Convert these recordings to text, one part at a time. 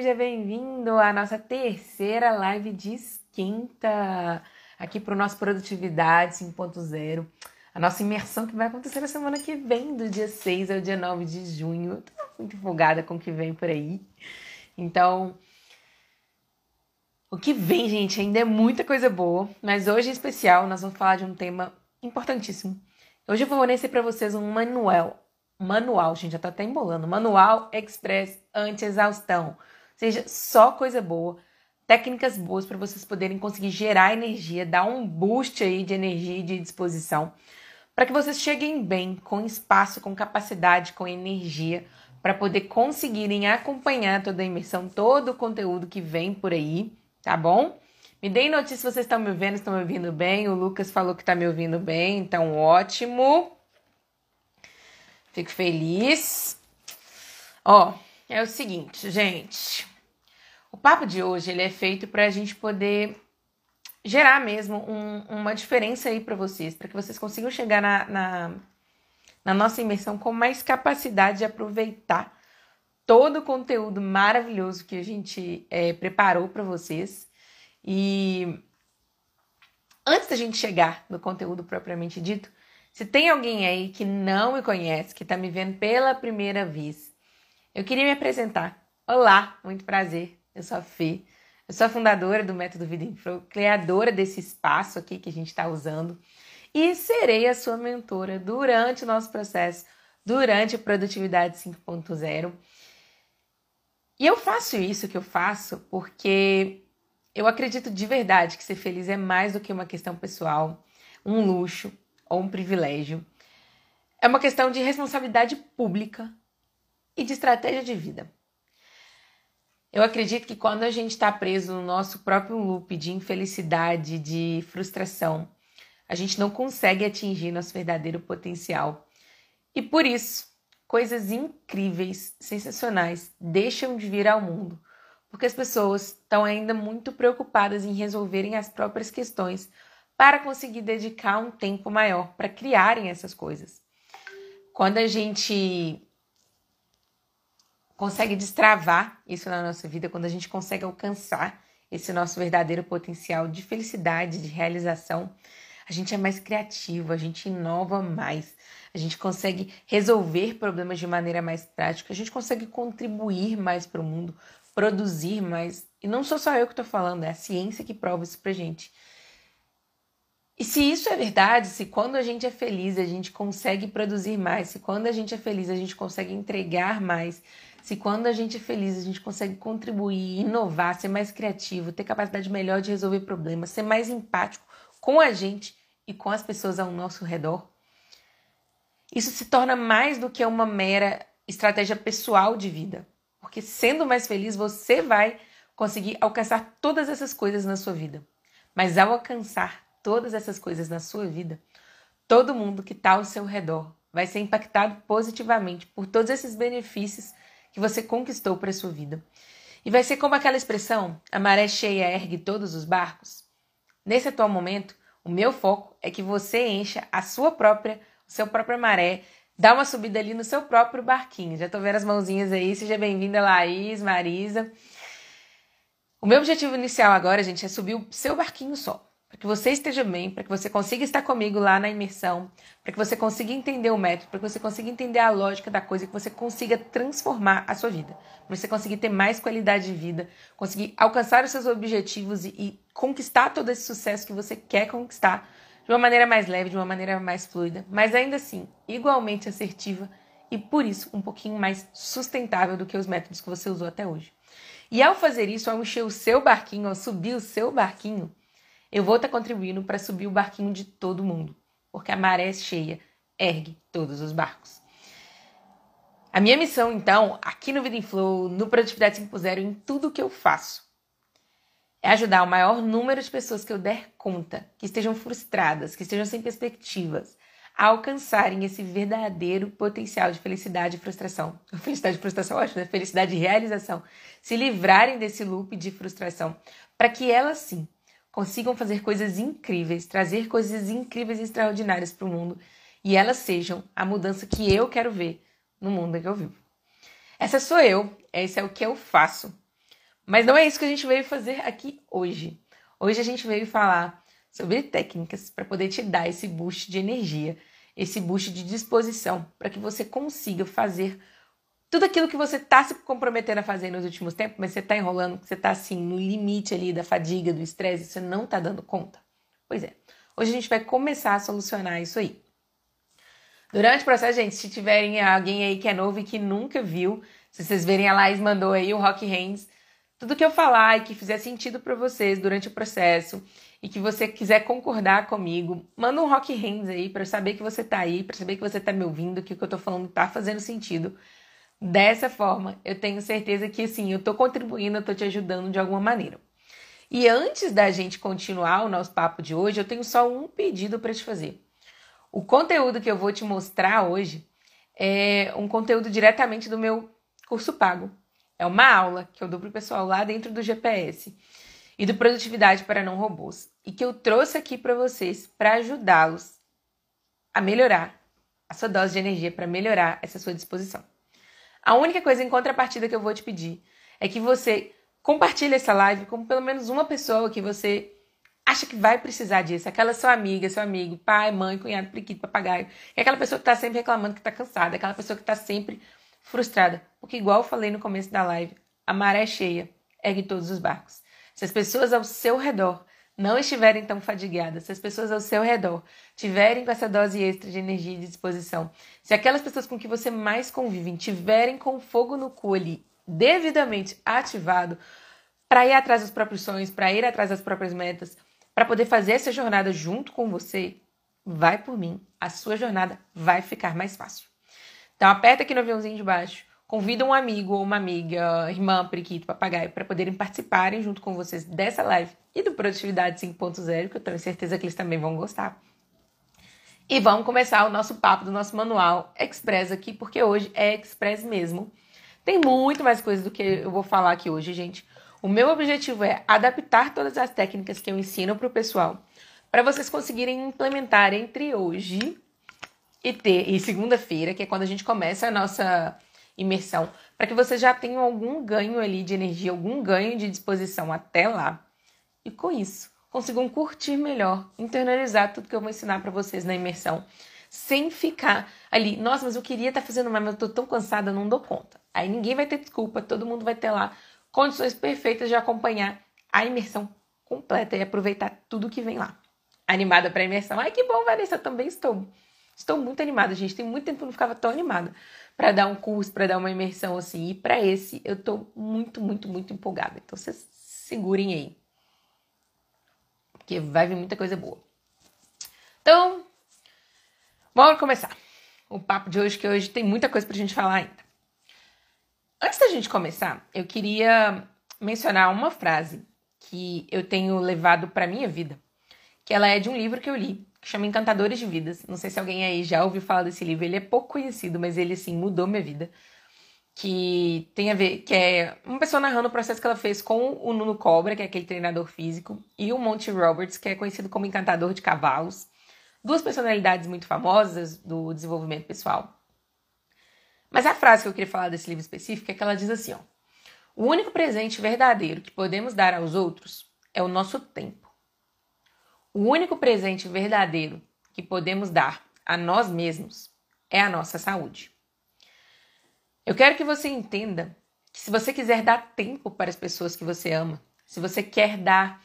Seja bem-vindo à nossa terceira live de esquenta aqui para o nosso Produtividade 5.0. A nossa imersão que vai acontecer na semana que vem, do dia 6 ao dia 9 de junho. Tô muito empolgada com o que vem por aí. Então, o que vem, gente, ainda é muita coisa boa, mas hoje em especial nós vamos falar de um tema importantíssimo. Hoje eu vou fornecer para vocês um manual manual, gente, já tá até embolando. Manual Express anti-exaustão. Seja, só coisa boa, técnicas boas para vocês poderem conseguir gerar energia, dar um boost aí de energia e de disposição, para que vocês cheguem bem, com espaço, com capacidade, com energia, para poder conseguirem acompanhar toda a imersão, todo o conteúdo que vem por aí, tá bom? Me deem notícia se vocês estão me vendo, estão me ouvindo bem. O Lucas falou que está me ouvindo bem, então ótimo. Fico feliz. Ó, é o seguinte, gente. O papo de hoje ele é feito para a gente poder gerar mesmo um, uma diferença aí para vocês, para que vocês consigam chegar na, na, na nossa imersão com mais capacidade de aproveitar todo o conteúdo maravilhoso que a gente é, preparou para vocês. E antes da gente chegar no conteúdo propriamente dito, se tem alguém aí que não me conhece, que está me vendo pela primeira vez, eu queria me apresentar. Olá, muito prazer. Eu sou a Fê. Eu sou a fundadora do Método Vida em Flow, criadora desse espaço aqui que a gente está usando e serei a sua mentora durante o nosso processo, durante a Produtividade 5.0. E eu faço isso que eu faço porque eu acredito de verdade que ser feliz é mais do que uma questão pessoal, um luxo, ou um privilégio. É uma questão de responsabilidade pública e de estratégia de vida. Eu acredito que quando a gente está preso no nosso próprio loop de infelicidade, de frustração, a gente não consegue atingir nosso verdadeiro potencial. E por isso, coisas incríveis, sensacionais deixam de vir ao mundo, porque as pessoas estão ainda muito preocupadas em resolverem as próprias questões para conseguir dedicar um tempo maior para criarem essas coisas. Quando a gente consegue destravar isso na nossa vida, quando a gente consegue alcançar esse nosso verdadeiro potencial de felicidade, de realização, a gente é mais criativo, a gente inova mais, a gente consegue resolver problemas de maneira mais prática, a gente consegue contribuir mais para o mundo, produzir mais. E não sou só eu que estou falando, é a ciência que prova isso para gente. E se isso é verdade, se quando a gente é feliz a gente consegue produzir mais, se quando a gente é feliz a gente consegue entregar mais, se quando a gente é feliz a gente consegue contribuir, inovar, ser mais criativo, ter capacidade melhor de resolver problemas, ser mais empático com a gente e com as pessoas ao nosso redor, isso se torna mais do que uma mera estratégia pessoal de vida. Porque sendo mais feliz, você vai conseguir alcançar todas essas coisas na sua vida. Mas ao alcançar todas essas coisas na sua vida, todo mundo que está ao seu redor vai ser impactado positivamente por todos esses benefícios que você conquistou para sua vida. E vai ser como aquela expressão: a maré cheia ergue todos os barcos. Nesse atual momento, o meu foco é que você encha a sua própria, seu própria maré, dá uma subida ali no seu próprio barquinho. Já estou vendo as mãozinhas aí. Seja bem-vinda, Laís, Marisa. O meu objetivo inicial agora, gente, é subir o seu barquinho só que você esteja bem, para que você consiga estar comigo lá na imersão, para que você consiga entender o método, para que você consiga entender a lógica da coisa, que você consiga transformar a sua vida, para você conseguir ter mais qualidade de vida, conseguir alcançar os seus objetivos e, e conquistar todo esse sucesso que você quer conquistar de uma maneira mais leve, de uma maneira mais fluida, mas ainda assim igualmente assertiva e por isso um pouquinho mais sustentável do que os métodos que você usou até hoje. E ao fazer isso, ao encher o seu barquinho, ao subir o seu barquinho, eu vou estar contribuindo para subir o barquinho de todo mundo, porque a maré cheia ergue todos os barcos. A minha missão, então, aqui no Vida em Flow, no Produtividade 5.0, em tudo que eu faço, é ajudar o maior número de pessoas que eu der conta, que estejam frustradas, que estejam sem perspectivas, a alcançarem esse verdadeiro potencial de felicidade e frustração. Felicidade e frustração, acho, né? Felicidade e realização. Se livrarem desse loop de frustração, para que elas sim consigam fazer coisas incríveis, trazer coisas incríveis e extraordinárias para o mundo e elas sejam a mudança que eu quero ver no mundo em que eu vivo. Essa sou eu, esse é o que eu faço. Mas não é isso que a gente veio fazer aqui hoje. Hoje a gente veio falar sobre técnicas para poder te dar esse boost de energia, esse boost de disposição, para que você consiga fazer tudo aquilo que você está se comprometendo a fazer nos últimos tempos, mas você está enrolando, você está assim no limite ali da fadiga, do estresse, você não está dando conta. Pois é. Hoje a gente vai começar a solucionar isso aí. Durante o processo, gente, se tiverem alguém aí que é novo e que nunca viu, se vocês verem a Laís mandou aí o Rock Hands, tudo que eu falar e que fizer sentido para vocês durante o processo e que você quiser concordar comigo, manda um Rock Hands aí para saber que você tá aí, para saber que você tá me ouvindo, que o que eu tô falando tá fazendo sentido. Dessa forma, eu tenho certeza que sim, eu estou contribuindo, eu estou te ajudando de alguma maneira. E antes da gente continuar o nosso papo de hoje, eu tenho só um pedido para te fazer. O conteúdo que eu vou te mostrar hoje é um conteúdo diretamente do meu curso pago. É uma aula que eu dou para o pessoal lá dentro do GPS e do Produtividade para Não Robôs. E que eu trouxe aqui para vocês para ajudá-los a melhorar a sua dose de energia, para melhorar essa sua disposição. A única coisa em contrapartida que eu vou te pedir é que você compartilhe essa live com pelo menos uma pessoa que você acha que vai precisar disso. Aquela sua amiga, seu amigo, pai, mãe, cunhado, periquito, papagaio. É aquela pessoa que está sempre reclamando que está cansada, aquela pessoa que está sempre frustrada. Porque, igual eu falei no começo da live, a maré cheia ergue todos os barcos. Se as pessoas ao seu redor não estiverem tão fadigadas, se as pessoas ao seu redor tiverem com essa dose extra de energia e disposição, se aquelas pessoas com que você mais convive tiverem com fogo no cu ali devidamente ativado para ir atrás dos próprios sonhos, para ir atrás das próprias metas, para poder fazer essa jornada junto com você, vai por mim, a sua jornada vai ficar mais fácil. Então aperta aqui no aviãozinho de baixo, Convida um amigo ou uma amiga, irmã, periquito, papagaio, para poderem participarem junto com vocês dessa live e do Produtividade 5.0, que eu tenho certeza que eles também vão gostar. E vamos começar o nosso papo do nosso manual Express aqui, porque hoje é Express mesmo. Tem muito mais coisa do que eu vou falar aqui hoje, gente. O meu objetivo é adaptar todas as técnicas que eu ensino para o pessoal, para vocês conseguirem implementar entre hoje e ter e segunda-feira, que é quando a gente começa a nossa imersão, para que vocês já tenham algum ganho ali de energia, algum ganho de disposição até lá. E com isso, consigam curtir melhor, internalizar tudo que eu vou ensinar para vocês na imersão, sem ficar ali, nossa, mas eu queria estar tá fazendo mais, mas eu tô tão cansada, não dou conta. Aí ninguém vai ter desculpa, todo mundo vai ter lá condições perfeitas de acompanhar a imersão completa e aproveitar tudo que vem lá. Animada para a imersão? Ai, que bom, Vanessa, eu também estou. Estou muito animada, gente. Tem muito tempo que eu não ficava tão animada para dar um curso, para dar uma imersão assim. E para esse eu tô muito, muito, muito empolgada. Então vocês segurem aí. Porque vai vir muita coisa boa. Então, vamos começar o papo de hoje, que hoje tem muita coisa pra gente falar ainda. Antes da gente começar, eu queria mencionar uma frase que eu tenho levado para minha vida, que ela é de um livro que eu li, que chama Encantadores de Vidas. Não sei se alguém aí já ouviu falar desse livro. Ele é pouco conhecido, mas ele, assim, mudou minha vida. Que tem a ver, que é uma pessoa narrando o processo que ela fez com o Nuno Cobra, que é aquele treinador físico, e o Monty Roberts, que é conhecido como encantador de cavalos. Duas personalidades muito famosas do desenvolvimento pessoal. Mas a frase que eu queria falar desse livro específico é que ela diz assim, ó. O único presente verdadeiro que podemos dar aos outros é o nosso tempo. O único presente verdadeiro que podemos dar a nós mesmos é a nossa saúde. Eu quero que você entenda que se você quiser dar tempo para as pessoas que você ama, se você quer dar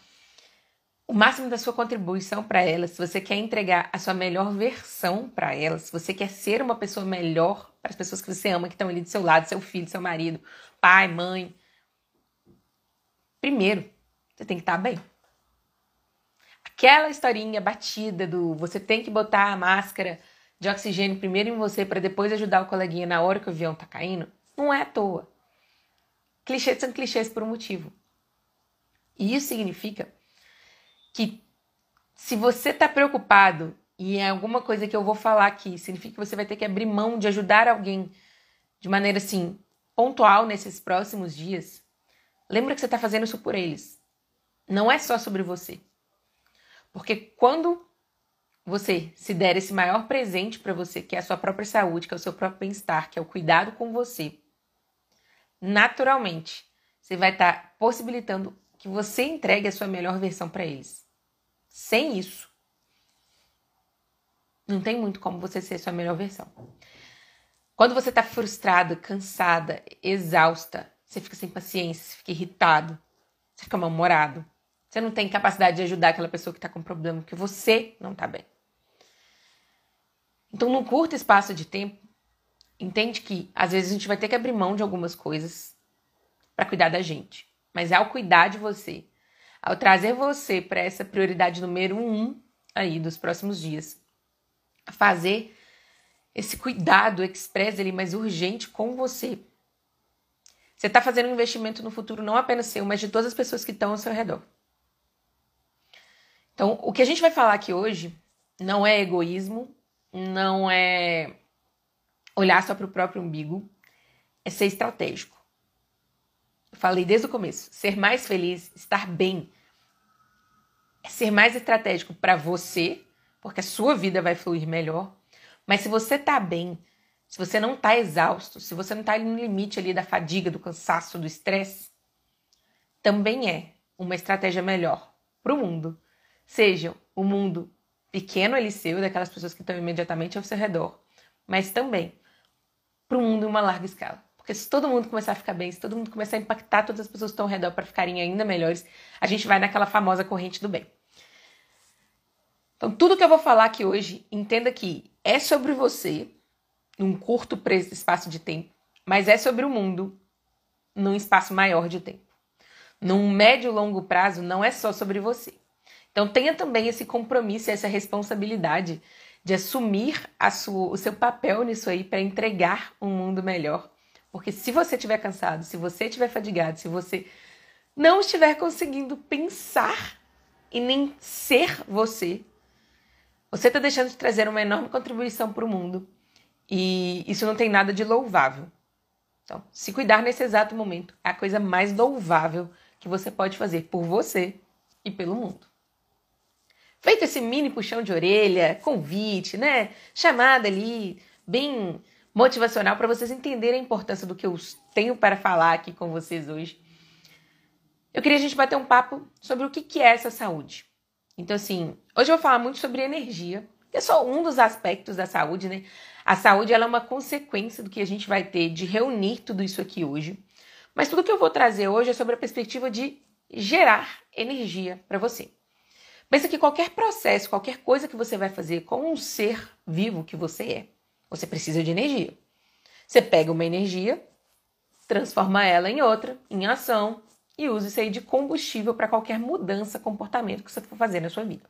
o máximo da sua contribuição para elas, se você quer entregar a sua melhor versão para elas, se você quer ser uma pessoa melhor para as pessoas que você ama, que estão ali do seu lado, seu filho, seu marido, pai, mãe, primeiro, você tem que estar bem. Aquela historinha batida do você tem que botar a máscara de oxigênio primeiro em você para depois ajudar o coleguinha na hora que o avião tá caindo, não é à toa. Clichês são clichês por um motivo. E isso significa que se você está preocupado e é alguma coisa que eu vou falar aqui, significa que você vai ter que abrir mão de ajudar alguém de maneira assim pontual nesses próximos dias. Lembra que você está fazendo isso por eles. Não é só sobre você. Porque quando você se der esse maior presente para você, que é a sua própria saúde, que é o seu próprio bem-estar, que é o cuidado com você, naturalmente, você vai estar tá possibilitando que você entregue a sua melhor versão para eles. Sem isso, não tem muito como você ser a sua melhor versão. Quando você está frustrada, cansada, exausta, você fica sem paciência, você fica irritado, você fica mal-humorado. Você não tem capacidade de ajudar aquela pessoa que está com problema, porque você não está bem. Então, num curto espaço de tempo, entende que às vezes a gente vai ter que abrir mão de algumas coisas para cuidar da gente. Mas ao cuidar de você, ao trazer você para essa prioridade número um aí dos próximos dias, fazer esse cuidado express ali mais urgente com você. Você está fazendo um investimento no futuro não apenas seu, mas de todas as pessoas que estão ao seu redor. Então, o que a gente vai falar aqui hoje não é egoísmo, não é olhar só para o próprio umbigo, é ser estratégico. Eu falei desde o começo, ser mais feliz, estar bem, é ser mais estratégico para você porque a sua vida vai fluir melhor. Mas se você tá bem, se você não tá exausto, se você não tá no limite ali da fadiga, do cansaço, do estresse, também é uma estratégia melhor para o mundo. Seja o mundo pequeno ali seu, daquelas pessoas que estão imediatamente ao seu redor, mas também para o mundo em uma larga escala. Porque se todo mundo começar a ficar bem, se todo mundo começar a impactar todas as pessoas que estão ao redor para ficarem ainda melhores, a gente vai naquela famosa corrente do bem. Então, tudo que eu vou falar aqui hoje, entenda que é sobre você, num curto espaço de tempo, mas é sobre o mundo num espaço maior de tempo. Num médio e longo prazo, não é só sobre você. Então, tenha também esse compromisso, essa responsabilidade de assumir sua, o seu papel nisso aí para entregar um mundo melhor. Porque se você estiver cansado, se você estiver fadigado, se você não estiver conseguindo pensar e nem ser você, você está deixando de trazer uma enorme contribuição para o mundo e isso não tem nada de louvável. Então, se cuidar nesse exato momento é a coisa mais louvável que você pode fazer por você e pelo mundo. Feito esse mini puxão de orelha, convite, né? Chamada ali, bem motivacional para vocês entenderem a importância do que eu tenho para falar aqui com vocês hoje. Eu queria a gente bater um papo sobre o que é essa saúde. Então, assim, hoje eu vou falar muito sobre energia, que é só um dos aspectos da saúde, né? A saúde ela é uma consequência do que a gente vai ter de reunir tudo isso aqui hoje. Mas tudo que eu vou trazer hoje é sobre a perspectiva de gerar energia para você. Pensa que qualquer processo, qualquer coisa que você vai fazer com um ser vivo que você é, você precisa de energia. Você pega uma energia, transforma ela em outra, em ação, e use isso aí de combustível para qualquer mudança, comportamento que você for fazer na sua vida.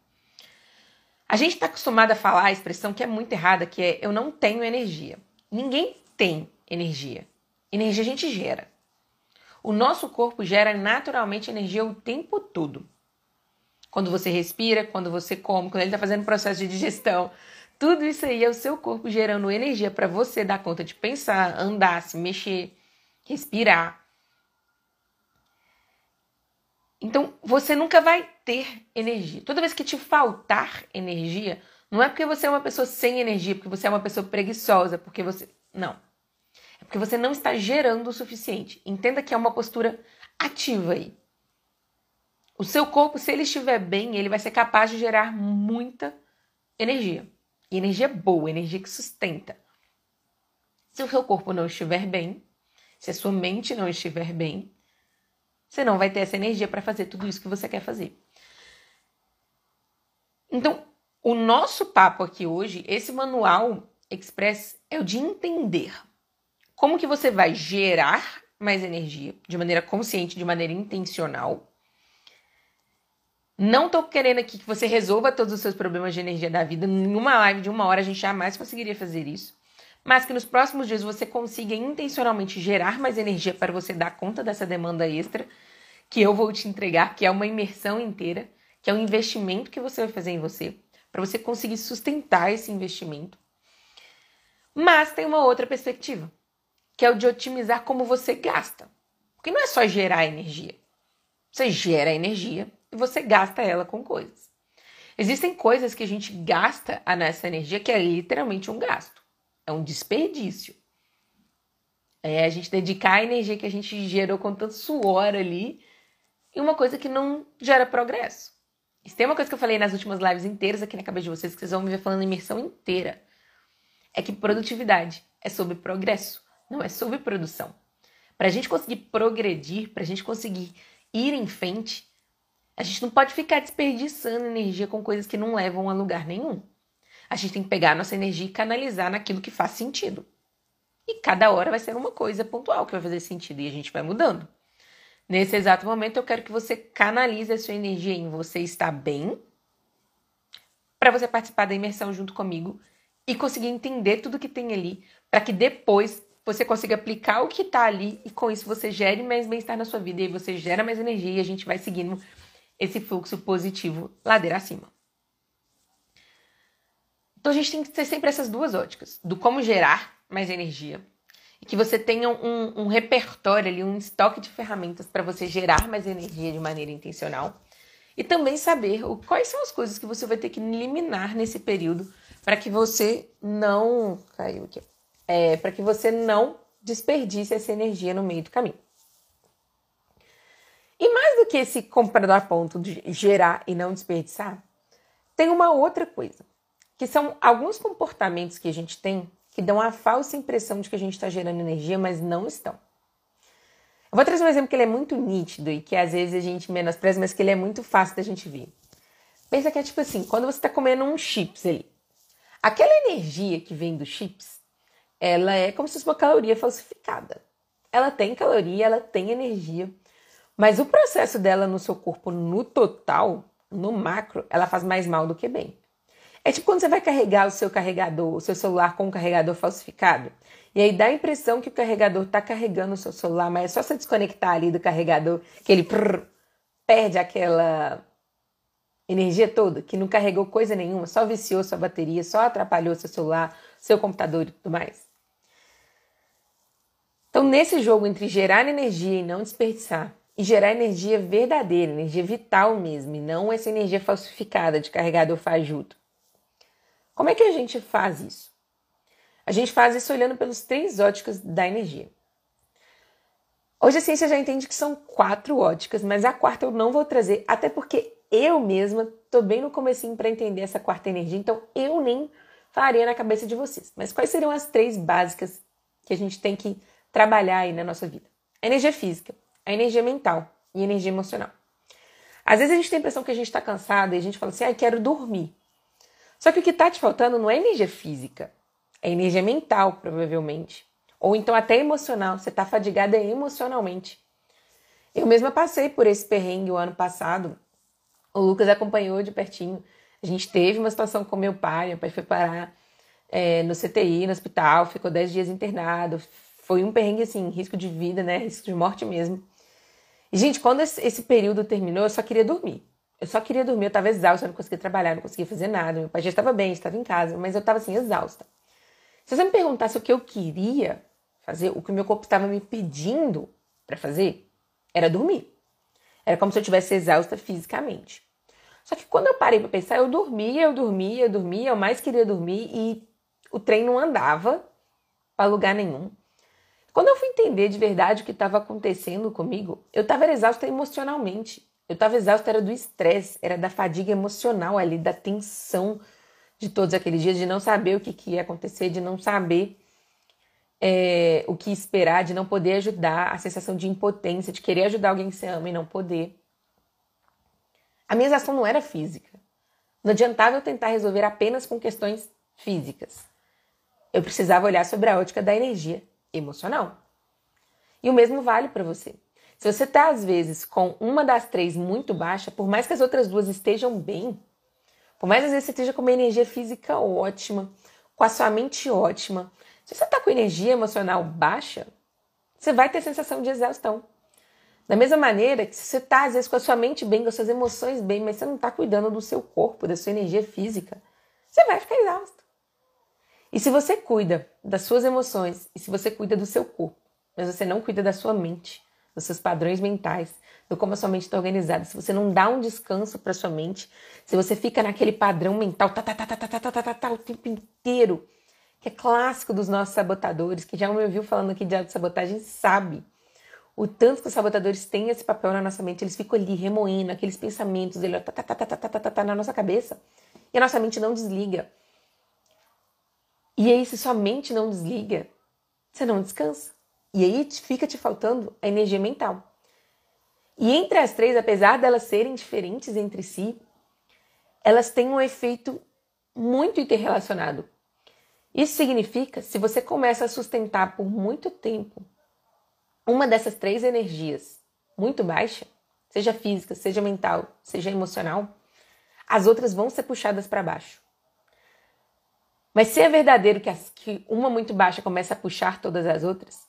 A gente está acostumado a falar a expressão que é muito errada, que é eu não tenho energia. Ninguém tem energia. Energia a gente gera. O nosso corpo gera naturalmente energia o tempo todo. Quando você respira, quando você come, quando ele está fazendo processo de digestão, tudo isso aí é o seu corpo gerando energia para você dar conta de pensar, andar, se mexer, respirar. Então, você nunca vai ter energia. Toda vez que te faltar energia, não é porque você é uma pessoa sem energia, porque você é uma pessoa preguiçosa, porque você. Não. É porque você não está gerando o suficiente. Entenda que é uma postura ativa aí. O seu corpo, se ele estiver bem, ele vai ser capaz de gerar muita energia. E energia boa, energia que sustenta. Se o seu corpo não estiver bem, se a sua mente não estiver bem, você não vai ter essa energia para fazer tudo isso que você quer fazer. Então, o nosso papo aqui hoje, esse manual express é o de entender como que você vai gerar mais energia de maneira consciente, de maneira intencional. Não tô querendo aqui que você resolva todos os seus problemas de energia da vida. Numa live de uma hora a gente jamais conseguiria fazer isso. Mas que nos próximos dias você consiga intencionalmente gerar mais energia para você dar conta dessa demanda extra que eu vou te entregar, que é uma imersão inteira, que é um investimento que você vai fazer em você, para você conseguir sustentar esse investimento. Mas tem uma outra perspectiva, que é o de otimizar como você gasta. Porque não é só gerar energia. Você gera energia e você gasta ela com coisas. Existem coisas que a gente gasta a nossa energia que é literalmente um gasto. É um desperdício. É a gente dedicar a energia que a gente gerou com tanto suor ali em uma coisa que não gera progresso. Isso tem uma coisa que eu falei nas últimas lives inteiras aqui na cabeça de vocês, que vocês vão me ver falando imersão inteira. É que produtividade é sobre progresso, não é sobre produção. Para a gente conseguir progredir, para a gente conseguir ir em frente, a gente não pode ficar desperdiçando energia com coisas que não levam a lugar nenhum. A gente tem que pegar a nossa energia e canalizar naquilo que faz sentido. E cada hora vai ser uma coisa pontual que vai fazer sentido e a gente vai mudando. Nesse exato momento, eu quero que você canalize a sua energia em você estar bem, para você participar da imersão junto comigo e conseguir entender tudo que tem ali, para que depois você consiga aplicar o que está ali e com isso você gere mais bem-estar na sua vida e você gera mais energia e a gente vai seguindo esse fluxo positivo ladeira acima. Então a gente tem que ter sempre essas duas óticas, do como gerar mais energia e que você tenha um, um repertório ali, um estoque de ferramentas para você gerar mais energia de maneira intencional e também saber o, quais são as coisas que você vai ter que eliminar nesse período para que você não caiu aqui é, para que você não desperdice essa energia no meio do caminho. Do que esse comprador ponto de gerar e não desperdiçar, tem uma outra coisa, que são alguns comportamentos que a gente tem que dão a falsa impressão de que a gente está gerando energia, mas não estão. Eu vou trazer um exemplo que ele é muito nítido e que às vezes a gente menospreza, mas que ele é muito fácil da gente ver. Pensa que é tipo assim, quando você está comendo um chips ali, aquela energia que vem dos chips, ela é como se fosse uma caloria falsificada. Ela tem caloria, ela tem energia, mas o processo dela no seu corpo, no total, no macro, ela faz mais mal do que bem. É tipo quando você vai carregar o seu carregador, o seu celular com um carregador falsificado. E aí dá a impressão que o carregador está carregando o seu celular, mas é só você desconectar ali do carregador que ele prrr, perde aquela energia toda, que não carregou coisa nenhuma, só viciou sua bateria, só atrapalhou seu celular, seu computador e tudo mais. Então, nesse jogo entre gerar energia e não desperdiçar, e gerar energia verdadeira, energia vital mesmo, e não essa energia falsificada de carregador fajuto. Como é que a gente faz isso? A gente faz isso olhando pelos três óticas da energia. Hoje a ciência já entende que são quatro óticas, mas a quarta eu não vou trazer, até porque eu mesma estou bem no comecinho para entender essa quarta energia, então eu nem faria na cabeça de vocês. Mas quais seriam as três básicas que a gente tem que trabalhar aí na nossa vida? A energia física, a energia mental e energia emocional. Às vezes a gente tem a impressão que a gente está cansado e a gente fala assim, ah, quero dormir. Só que o que está te faltando não é energia física, é energia mental, provavelmente. Ou então até emocional, você está fadigada emocionalmente. Eu mesma passei por esse perrengue o ano passado. O Lucas acompanhou de pertinho. A gente teve uma situação com meu pai, meu pai foi parar é, no CTI, no hospital, ficou 10 dias internado. Foi um perrengue, assim, risco de vida, né? Risco de morte mesmo. E, gente, quando esse período terminou, eu só queria dormir. Eu só queria dormir, eu tava exausta, eu não conseguia trabalhar, não conseguia fazer nada. Meu pai já estava bem, estava em casa, mas eu estava assim, exausta. Se você me perguntasse o que eu queria fazer, o que meu corpo estava me pedindo para fazer, era dormir. Era como se eu tivesse exausta fisicamente. Só que quando eu parei para pensar, eu dormia, eu dormia, eu dormia, eu mais queria dormir e o trem não andava para lugar nenhum. Quando eu fui entender de verdade o que estava acontecendo comigo, eu estava exausta emocionalmente. Eu estava exausta era do estresse, era da fadiga emocional ali, da tensão de todos aqueles dias, de não saber o que, que ia acontecer, de não saber é, o que esperar, de não poder ajudar, a sensação de impotência, de querer ajudar alguém que você ama e não poder. A minha exaustão não era física. Não adiantava eu tentar resolver apenas com questões físicas. Eu precisava olhar sobre a ótica da energia emocional. E o mesmo vale para você. Se você está, às vezes, com uma das três muito baixa, por mais que as outras duas estejam bem, por mais às vezes você esteja com uma energia física ótima, com a sua mente ótima, se você está com energia emocional baixa, você vai ter sensação de exaustão. Da mesma maneira que se você está, às vezes, com a sua mente bem, com as suas emoções bem, mas você não está cuidando do seu corpo, da sua energia física, você vai ficar exausto. E se você cuida das suas emoções, e se você cuida do seu corpo, mas você não cuida da sua mente, dos seus padrões mentais, do como a sua mente está organizada, se você não dá um descanso para sua mente, se você fica naquele padrão mental tá, tá, tá, tá, tá, tá, tá, tá, tá, o tempo inteiro, que é clássico dos nossos sabotadores, que já me ouviu falando aqui de autossabotagem, sabe o tanto que os sabotadores têm esse papel na nossa mente, eles ficam ali remoendo aqueles pensamentos, ele tá, tá, tá, tá, tá, tá, tá, tá, na nossa cabeça, e a nossa mente não desliga. E aí, se sua mente não desliga, você não descansa. E aí fica te faltando a energia mental. E entre as três, apesar delas serem diferentes entre si, elas têm um efeito muito interrelacionado. Isso significa, se você começa a sustentar por muito tempo uma dessas três energias muito baixa, seja física, seja mental, seja emocional, as outras vão ser puxadas para baixo. Mas se é verdadeiro que, as, que uma muito baixa começa a puxar todas as outras,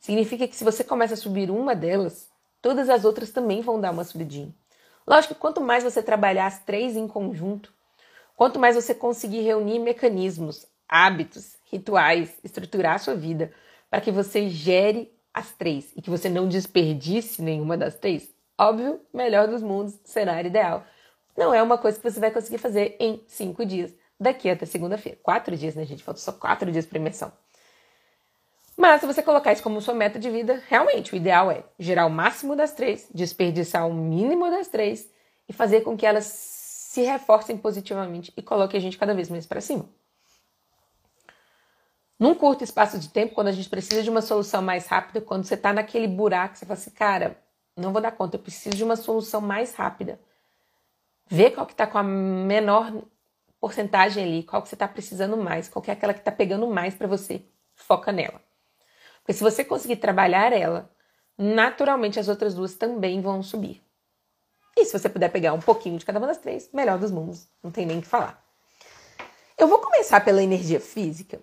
significa que se você começa a subir uma delas, todas as outras também vão dar uma subidinha. Lógico que quanto mais você trabalhar as três em conjunto, quanto mais você conseguir reunir mecanismos, hábitos, rituais, estruturar a sua vida para que você gere as três e que você não desperdice nenhuma das três, óbvio, melhor dos mundos, cenário ideal. Não é uma coisa que você vai conseguir fazer em cinco dias, daqui até segunda-feira. Quatro dias, né, gente? Faltam só quatro dias para imersão. Mas se você colocar isso como sua meta de vida, realmente o ideal é gerar o máximo das três, desperdiçar o mínimo das três e fazer com que elas se reforcem positivamente e coloquem a gente cada vez mais para cima. Num curto espaço de tempo, quando a gente precisa de uma solução mais rápida, quando você está naquele buraco, você fala assim, cara, não vou dar conta, eu preciso de uma solução mais rápida. Vê qual que está com a menor porcentagem ali, qual que você está precisando mais, qual que é aquela que está pegando mais para você. Foca nela. Porque se você conseguir trabalhar ela, naturalmente as outras duas também vão subir. E se você puder pegar um pouquinho de cada uma das três, melhor dos mundos. Não tem nem o que falar. Eu vou começar pela energia física,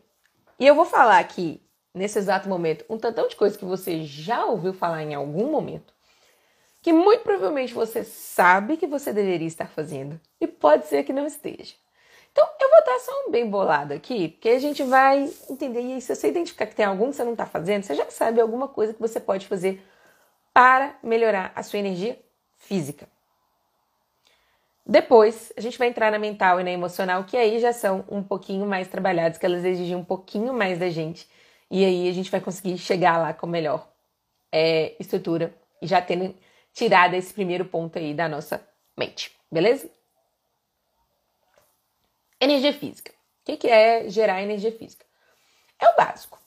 e eu vou falar aqui, nesse exato momento, um tantão de coisa que você já ouviu falar em algum momento, que muito provavelmente você sabe que você deveria estar fazendo e pode ser que não esteja. Então, eu vou dar só um bem bolado aqui, porque a gente vai entender. E se você identificar que tem algum que você não está fazendo, você já sabe alguma coisa que você pode fazer para melhorar a sua energia física. Depois, a gente vai entrar na mental e na emocional, que aí já são um pouquinho mais trabalhados, que elas exigem um pouquinho mais da gente. E aí a gente vai conseguir chegar lá com melhor é, estrutura e já tendo tirado esse primeiro ponto aí da nossa mente, beleza? Energia física. O que, é gerar energia física? É o básico: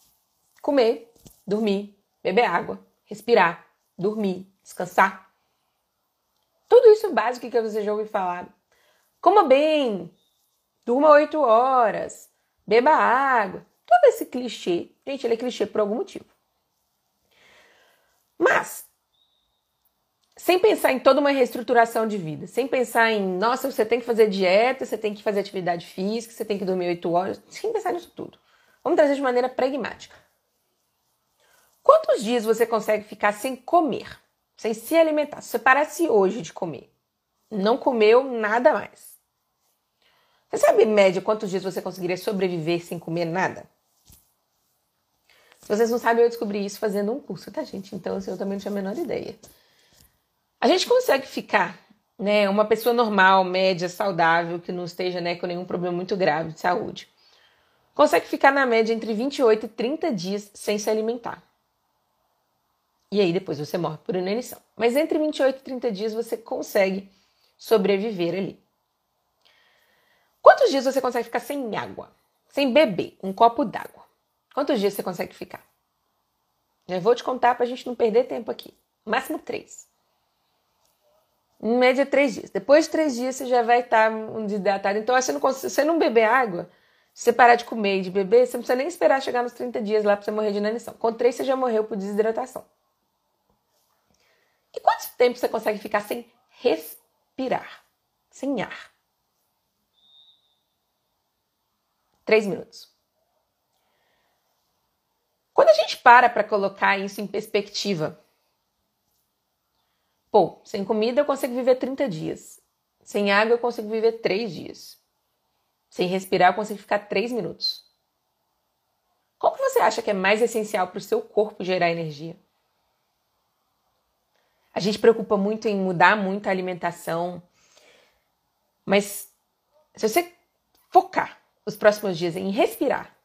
comer, dormir, beber água, respirar, dormir, descansar, tudo isso básico que você já ouviu falar. Coma bem, durma oito horas, beba água. Todo esse clichê, gente, ele é clichê por algum motivo. Mas, sem pensar em toda uma reestruturação de vida, sem pensar em, nossa, você tem que fazer dieta, você tem que fazer atividade física, você tem que dormir oito horas, sem pensar nisso tudo. Vamos trazer de maneira pragmática. Quantos dias você consegue ficar sem comer? sem se alimentar. Se você parasse hoje de comer, não comeu nada mais. Você sabe, em média, quantos dias você conseguiria sobreviver sem comer nada? Se vocês não sabem, eu descobri isso fazendo um curso, tá, gente? Então, assim, eu também não tinha a menor ideia. A gente consegue ficar, né, uma pessoa normal, média, saudável, que não esteja, né, com nenhum problema muito grave de saúde, consegue ficar na média entre 28 e 30 dias sem se alimentar. E aí depois você morre por inanição. Mas entre 28 e 30 dias você consegue sobreviver ali. Quantos dias você consegue ficar sem água? Sem beber um copo d'água? Quantos dias você consegue ficar? Eu vou te contar para a gente não perder tempo aqui. Máximo três. Em média, três dias. Depois de três dias, você já vai estar um desidratado. Então, você não, você não beber água, se você parar de comer e de beber, você não precisa nem esperar chegar nos 30 dias lá para você morrer de inanição. Com três, você já morreu por desidratação. E quanto tempo você consegue ficar sem respirar, sem ar? Três minutos. Quando a gente para para colocar isso em perspectiva, pô, sem comida eu consigo viver 30 dias. Sem água eu consigo viver 3 dias. Sem respirar eu consigo ficar 3 minutos. Qual que você acha que é mais essencial para o seu corpo gerar energia? A gente preocupa muito em mudar muito a alimentação, mas se você focar os próximos dias em respirar,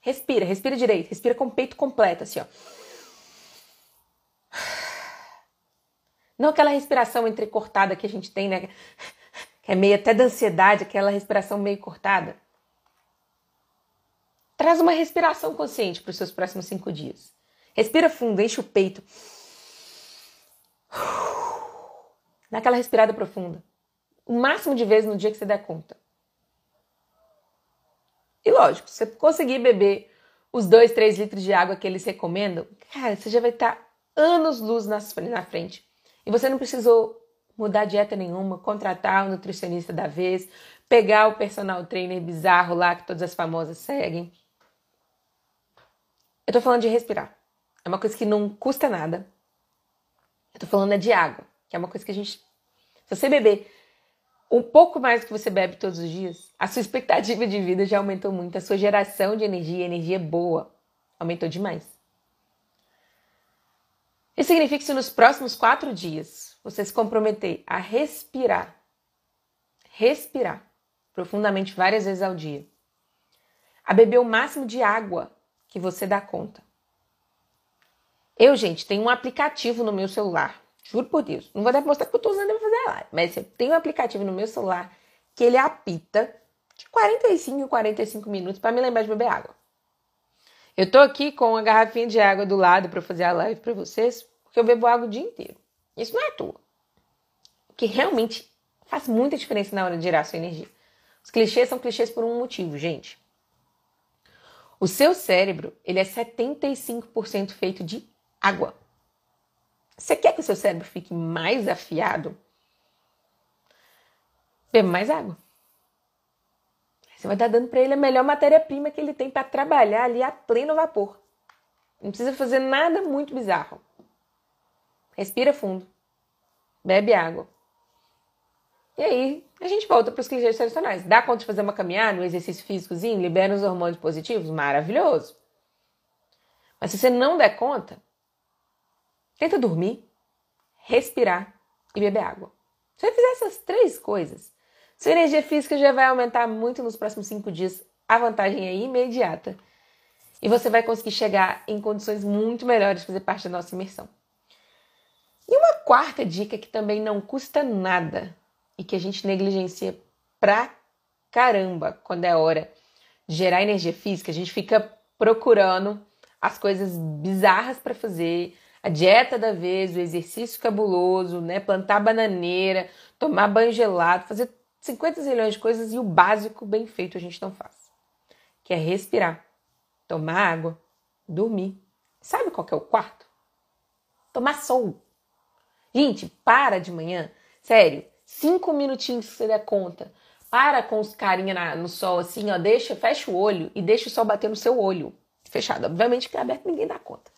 Respira, respira direito, respira com o peito completo, assim, ó. Não aquela respiração entrecortada que a gente tem, né? Que é meio até da ansiedade, aquela respiração meio cortada. Traz uma respiração consciente para os seus próximos cinco dias. Respira fundo, enche o peito. Dá aquela respirada profunda. O máximo de vezes no dia que você der conta. E lógico, se você conseguir beber os 2, 3 litros de água que eles recomendam, cara, você já vai estar anos luz na frente. E você não precisou mudar dieta nenhuma, contratar um nutricionista da vez, pegar o personal trainer bizarro lá que todas as famosas seguem. Eu tô falando de respirar. É uma coisa que não custa nada. Eu tô falando é de água, que é uma coisa que a gente. Se você beber um pouco mais do que você bebe todos os dias, a sua expectativa de vida já aumentou muito, a sua geração de energia, energia boa, aumentou demais. Isso significa que se nos próximos quatro dias você se comprometer a respirar, respirar profundamente várias vezes ao dia, a beber o máximo de água que você dá conta. Eu, gente, tenho um aplicativo no meu celular. Juro por Deus. Não vou dar pra mostrar que eu tô usando pra fazer a live. Mas eu tenho um aplicativo no meu celular que ele apita de 45 em 45 minutos para me lembrar de beber água. Eu tô aqui com uma garrafinha de água do lado para fazer a live para vocês, porque eu bebo água o dia inteiro. Isso não é à toa. Que realmente faz muita diferença na hora de gerar sua energia. Os clichês são clichês por um motivo, gente. O seu cérebro, ele é 75% feito de água. Você quer que o seu cérebro fique mais afiado? Beba mais água. Você vai estar dando para ele a melhor matéria-prima que ele tem para trabalhar ali a pleno vapor. Não precisa fazer nada muito bizarro. Respira fundo. Bebe água. E aí, a gente volta para os clichês tradicionais. Dá conta de fazer uma caminhada, um exercício físicozinho, libera os hormônios positivos? Maravilhoso. Mas se você não der conta, tenta dormir, respirar e beber água. Se você fizer essas três coisas, sua energia física já vai aumentar muito nos próximos cinco dias. A vantagem é imediata. E você vai conseguir chegar em condições muito melhores de fazer parte da nossa imersão. E uma quarta dica que também não custa nada e que a gente negligencia pra caramba quando é hora de gerar energia física, a gente fica procurando as coisas bizarras para fazer, a dieta da vez, o exercício cabuloso, né, plantar bananeira, tomar banho gelado, fazer 50 milhões de coisas e o básico bem feito a gente não faz. Que é respirar, tomar água, dormir. Sabe qual é o quarto? Tomar sol. Gente, para de manhã, sério, Cinco minutinhos que você der conta. Para com os carinha no sol assim, ó. Deixa, fecha o olho e deixa o sol bater no seu olho. Fechado. Obviamente que é aberto ninguém dá conta.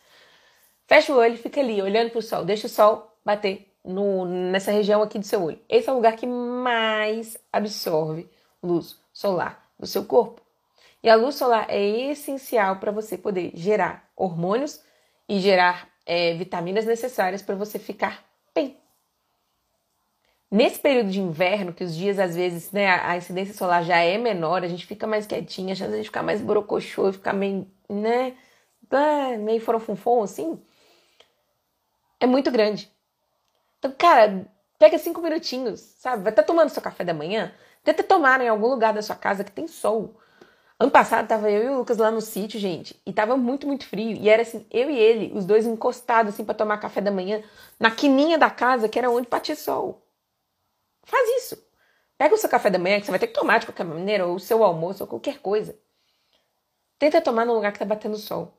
Fecha o olho, fica ali, olhando pro sol. Deixa o sol bater no, nessa região aqui do seu olho. Esse é o lugar que mais absorve luz solar do seu corpo. E a luz solar é essencial para você poder gerar hormônios e gerar é, vitaminas necessárias para você ficar bem. Nesse período de inverno, que os dias às vezes, né, a incidência solar já é menor, a gente fica mais quietinha, a chance de ficar mais borocochô, ficar meio, né, meio forofunfon assim, é muito grande. Então, cara, pega cinco minutinhos, sabe? Vai estar tá tomando seu café da manhã, tenta tomar em algum lugar da sua casa que tem sol. Ano passado tava eu e o Lucas lá no sítio, gente, e tava muito, muito frio. E era assim, eu e ele, os dois encostados assim para tomar café da manhã, na quininha da casa, que era onde batia sol. Faz isso. Pega o seu café da manhã, que você vai ter que tomar de qualquer maneira, ou o seu almoço, ou qualquer coisa. Tenta tomar num lugar que está batendo sol.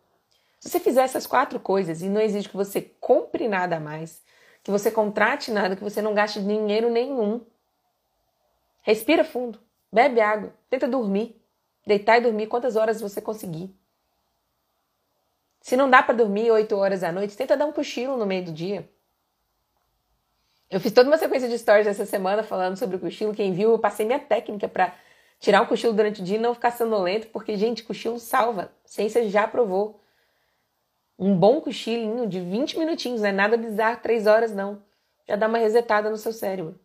Se você fizer essas quatro coisas e não exige que você compre nada a mais, que você contrate nada, que você não gaste dinheiro nenhum, respira fundo, bebe água, tenta dormir, deitar e dormir quantas horas você conseguir. Se não dá para dormir oito horas à noite, tenta dar um cochilo no meio do dia. Eu fiz toda uma sequência de stories essa semana falando sobre o cochilo. Quem viu, eu passei minha técnica para tirar um cochilo durante o dia e não ficar sonolento, porque, gente, cochilo salva. A ciência já provou. Um bom cochilinho de 20 minutinhos, não é nada bizarro, 3 horas não. Já dá uma resetada no seu cérebro.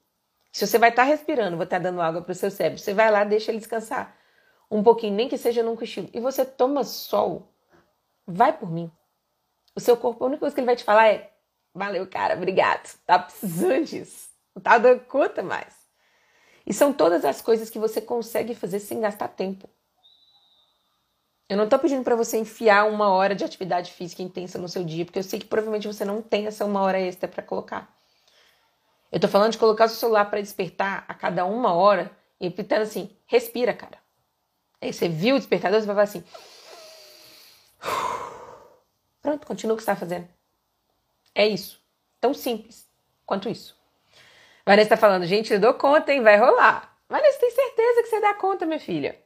Se você vai estar tá respirando, vai estar tá dando água para o seu cérebro, você vai lá, deixa ele descansar. um pouquinho, nem que seja num cochilo, e você toma sol, vai por mim. O seu corpo, a única coisa que ele vai te falar é: valeu, cara, obrigado, tá precisando disso, não tá dando conta mais. E são todas as coisas que você consegue fazer sem gastar tempo. Eu não estou pedindo para você enfiar uma hora de atividade física intensa no seu dia, porque eu sei que provavelmente você não tem essa uma hora extra para colocar. Eu estou falando de colocar o seu celular para despertar a cada uma hora e pitando assim, respira, cara. Aí você viu o despertador, você vai falar assim. Pronto, continua o que você está fazendo. É isso. Tão simples quanto isso. Vanessa está falando, gente, eu dou conta, hein? Vai rolar. Vanessa, tem certeza que você dá conta, minha filha?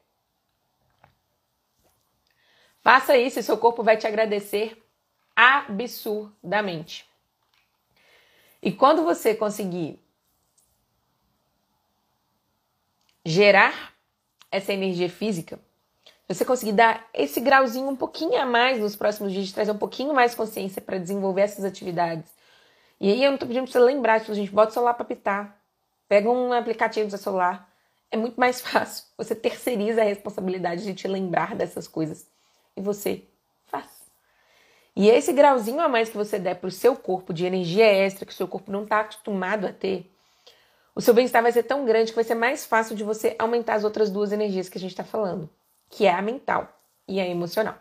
Faça isso e seu corpo vai te agradecer absurdamente. E quando você conseguir gerar essa energia física, você conseguir dar esse grauzinho um pouquinho a mais nos próximos dias, trazer um pouquinho mais consciência para desenvolver essas atividades. E aí eu não tô pedindo para você lembrar, tipo, gente bota o celular para pitar, pega um aplicativo do seu celular. É muito mais fácil. Você terceiriza a responsabilidade de te lembrar dessas coisas e você faz. E esse grauzinho a mais que você der para o seu corpo de energia extra que o seu corpo não está acostumado a ter, o seu bem-estar vai ser tão grande que vai ser mais fácil de você aumentar as outras duas energias que a gente está falando, que é a mental e a emocional.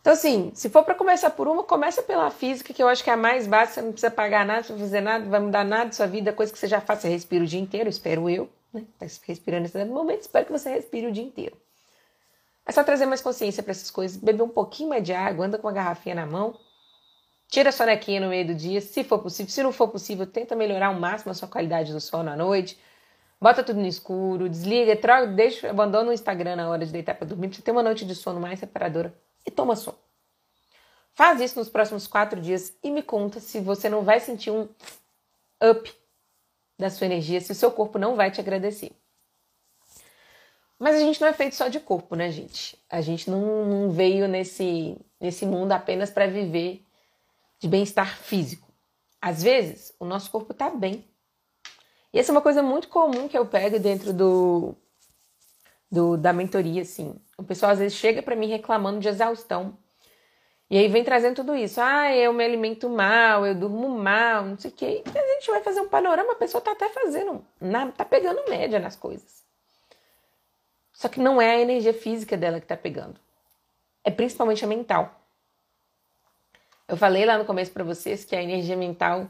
Então, assim, se for para começar por uma, começa pela física, que eu acho que é a mais básica, você não precisa pagar nada, não fazer nada, vai mudar nada da sua vida, coisa que você já faz, você respira o dia inteiro, espero eu, né? Tá respirando nesse momento, espero que você respire o dia inteiro. É só trazer mais consciência para essas coisas, beber um pouquinho mais de água, anda com uma garrafinha na mão, tira a sonequinha no meio do dia, se for possível. Se não for possível, tenta melhorar ao máximo a sua qualidade do sono à noite. Bota tudo no escuro, desliga, troca, deixa, abandona o Instagram na hora de deitar para dormir, pra você ter uma noite de sono mais separadora e toma sono. Faz isso nos próximos quatro dias e me conta se você não vai sentir um up da sua energia, se o seu corpo não vai te agradecer. Mas a gente não é feito só de corpo, né, gente? A gente não, não veio nesse, nesse mundo apenas para viver de bem-estar físico. Às vezes, o nosso corpo tá bem. E essa é uma coisa muito comum que eu pego dentro do, do da mentoria, assim. O pessoal às vezes chega para mim reclamando de exaustão. E aí vem trazendo tudo isso. Ah, eu me alimento mal, eu durmo mal, não sei o quê. E a gente vai fazer um panorama, a pessoa tá até fazendo, tá pegando média nas coisas. Só que não é a energia física dela que está pegando. É principalmente a mental. Eu falei lá no começo para vocês que a energia mental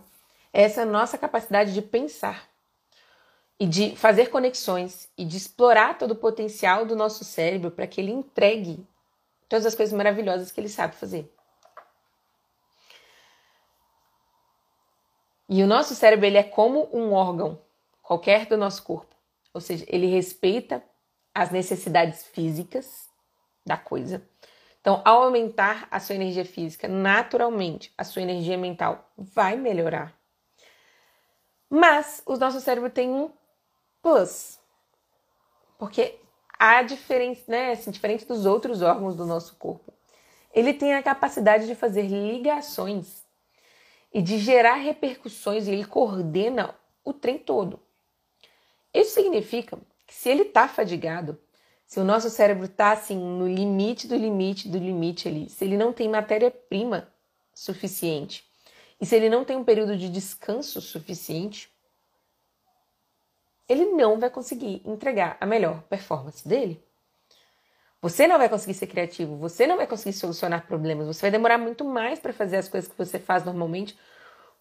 é essa nossa capacidade de pensar e de fazer conexões e de explorar todo o potencial do nosso cérebro para que ele entregue todas as coisas maravilhosas que ele sabe fazer. E o nosso cérebro ele é como um órgão qualquer do nosso corpo, ou seja, ele respeita as necessidades físicas da coisa. Então, ao aumentar a sua energia física, naturalmente a sua energia mental vai melhorar. Mas o nosso cérebro tem um plus. Porque a diferença, né, assim, diferente dos outros órgãos do nosso corpo, ele tem a capacidade de fazer ligações e de gerar repercussões e ele coordena o trem todo. Isso significa se ele está fadigado, se o nosso cérebro está assim no limite do limite do limite ali, se ele não tem matéria-prima suficiente e se ele não tem um período de descanso suficiente, ele não vai conseguir entregar a melhor performance dele. Você não vai conseguir ser criativo, você não vai conseguir solucionar problemas, você vai demorar muito mais para fazer as coisas que você faz normalmente,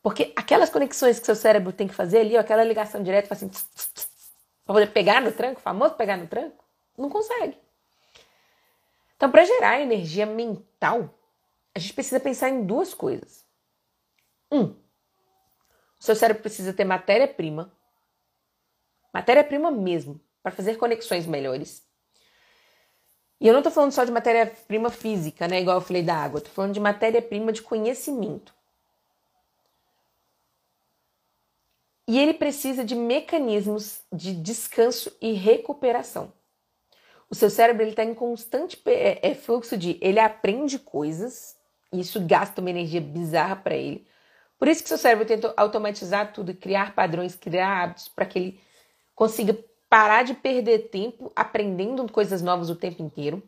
porque aquelas conexões que seu cérebro tem que fazer ali, ó, aquela ligação direta, assim, tss, tss, para poder pegar no tranco, famoso pegar no tranco, não consegue. Então, para gerar energia mental, a gente precisa pensar em duas coisas. Um, o seu cérebro precisa ter matéria-prima, matéria-prima mesmo, para fazer conexões melhores. E eu não estou falando só de matéria-prima física, né? Igual eu falei da água. Estou falando de matéria-prima de conhecimento. E ele precisa de mecanismos de descanso e recuperação. O seu cérebro está em constante é, é, fluxo de ele aprende coisas e isso gasta uma energia bizarra para ele. Por isso que seu cérebro tenta automatizar tudo, criar padrões, criar hábitos para que ele consiga parar de perder tempo aprendendo coisas novas o tempo inteiro.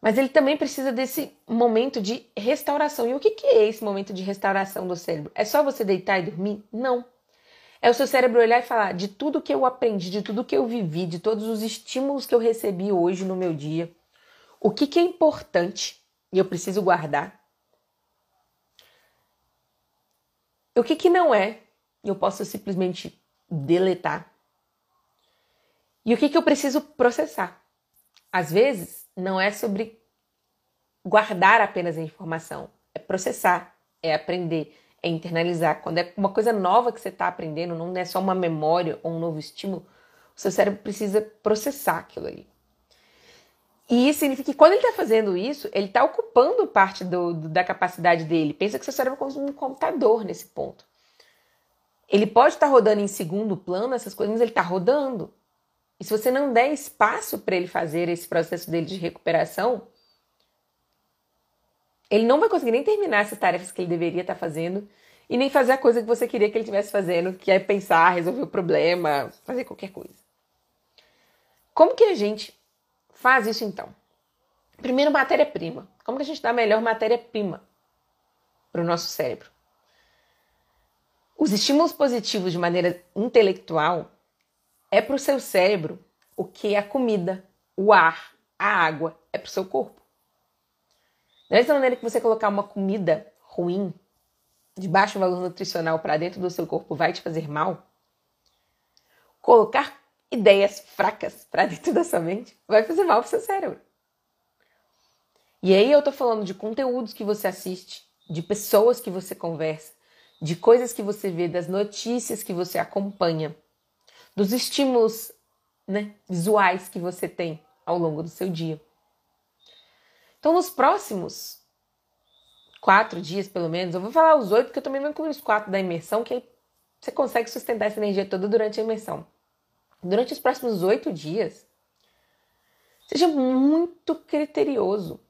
Mas ele também precisa desse momento de restauração. E o que é esse momento de restauração do cérebro? É só você deitar e dormir? Não. É o seu cérebro olhar e falar de tudo que eu aprendi, de tudo que eu vivi, de todos os estímulos que eu recebi hoje no meu dia. O que, que é importante e eu preciso guardar. O que, que não é eu posso simplesmente deletar. E o que, que eu preciso processar? Às vezes, não é sobre guardar apenas a informação, é processar, é aprender, é internalizar. Quando é uma coisa nova que você está aprendendo, não é só uma memória ou um novo estímulo, o seu cérebro precisa processar aquilo ali. E isso significa que quando ele está fazendo isso, ele está ocupando parte do, do, da capacidade dele. Pensa que seu cérebro é como um computador nesse ponto. Ele pode estar tá rodando em segundo plano essas coisas, mas ele está rodando. E se você não der espaço para ele fazer esse processo dele de recuperação, ele não vai conseguir nem terminar essas tarefas que ele deveria estar tá fazendo e nem fazer a coisa que você queria que ele estivesse fazendo, que é pensar, resolver o problema, fazer qualquer coisa. Como que a gente faz isso então? Primeiro, matéria-prima. Como que a gente dá a melhor matéria-prima para o nosso cérebro? Os estímulos positivos de maneira intelectual é para o seu cérebro o que a comida, o ar, a água é para o seu corpo. Da mesma maneira que você colocar uma comida ruim, de baixo valor nutricional para dentro do seu corpo vai te fazer mal, colocar ideias fracas para dentro da sua mente vai fazer mal para o seu cérebro. E aí eu tô falando de conteúdos que você assiste, de pessoas que você conversa, de coisas que você vê, das notícias que você acompanha dos estímulos né, visuais que você tem ao longo do seu dia. Então, nos próximos quatro dias, pelo menos, eu vou falar os oito, porque eu também vou incluir os quatro da imersão, que você consegue sustentar essa energia toda durante a imersão. Durante os próximos oito dias, seja muito criterioso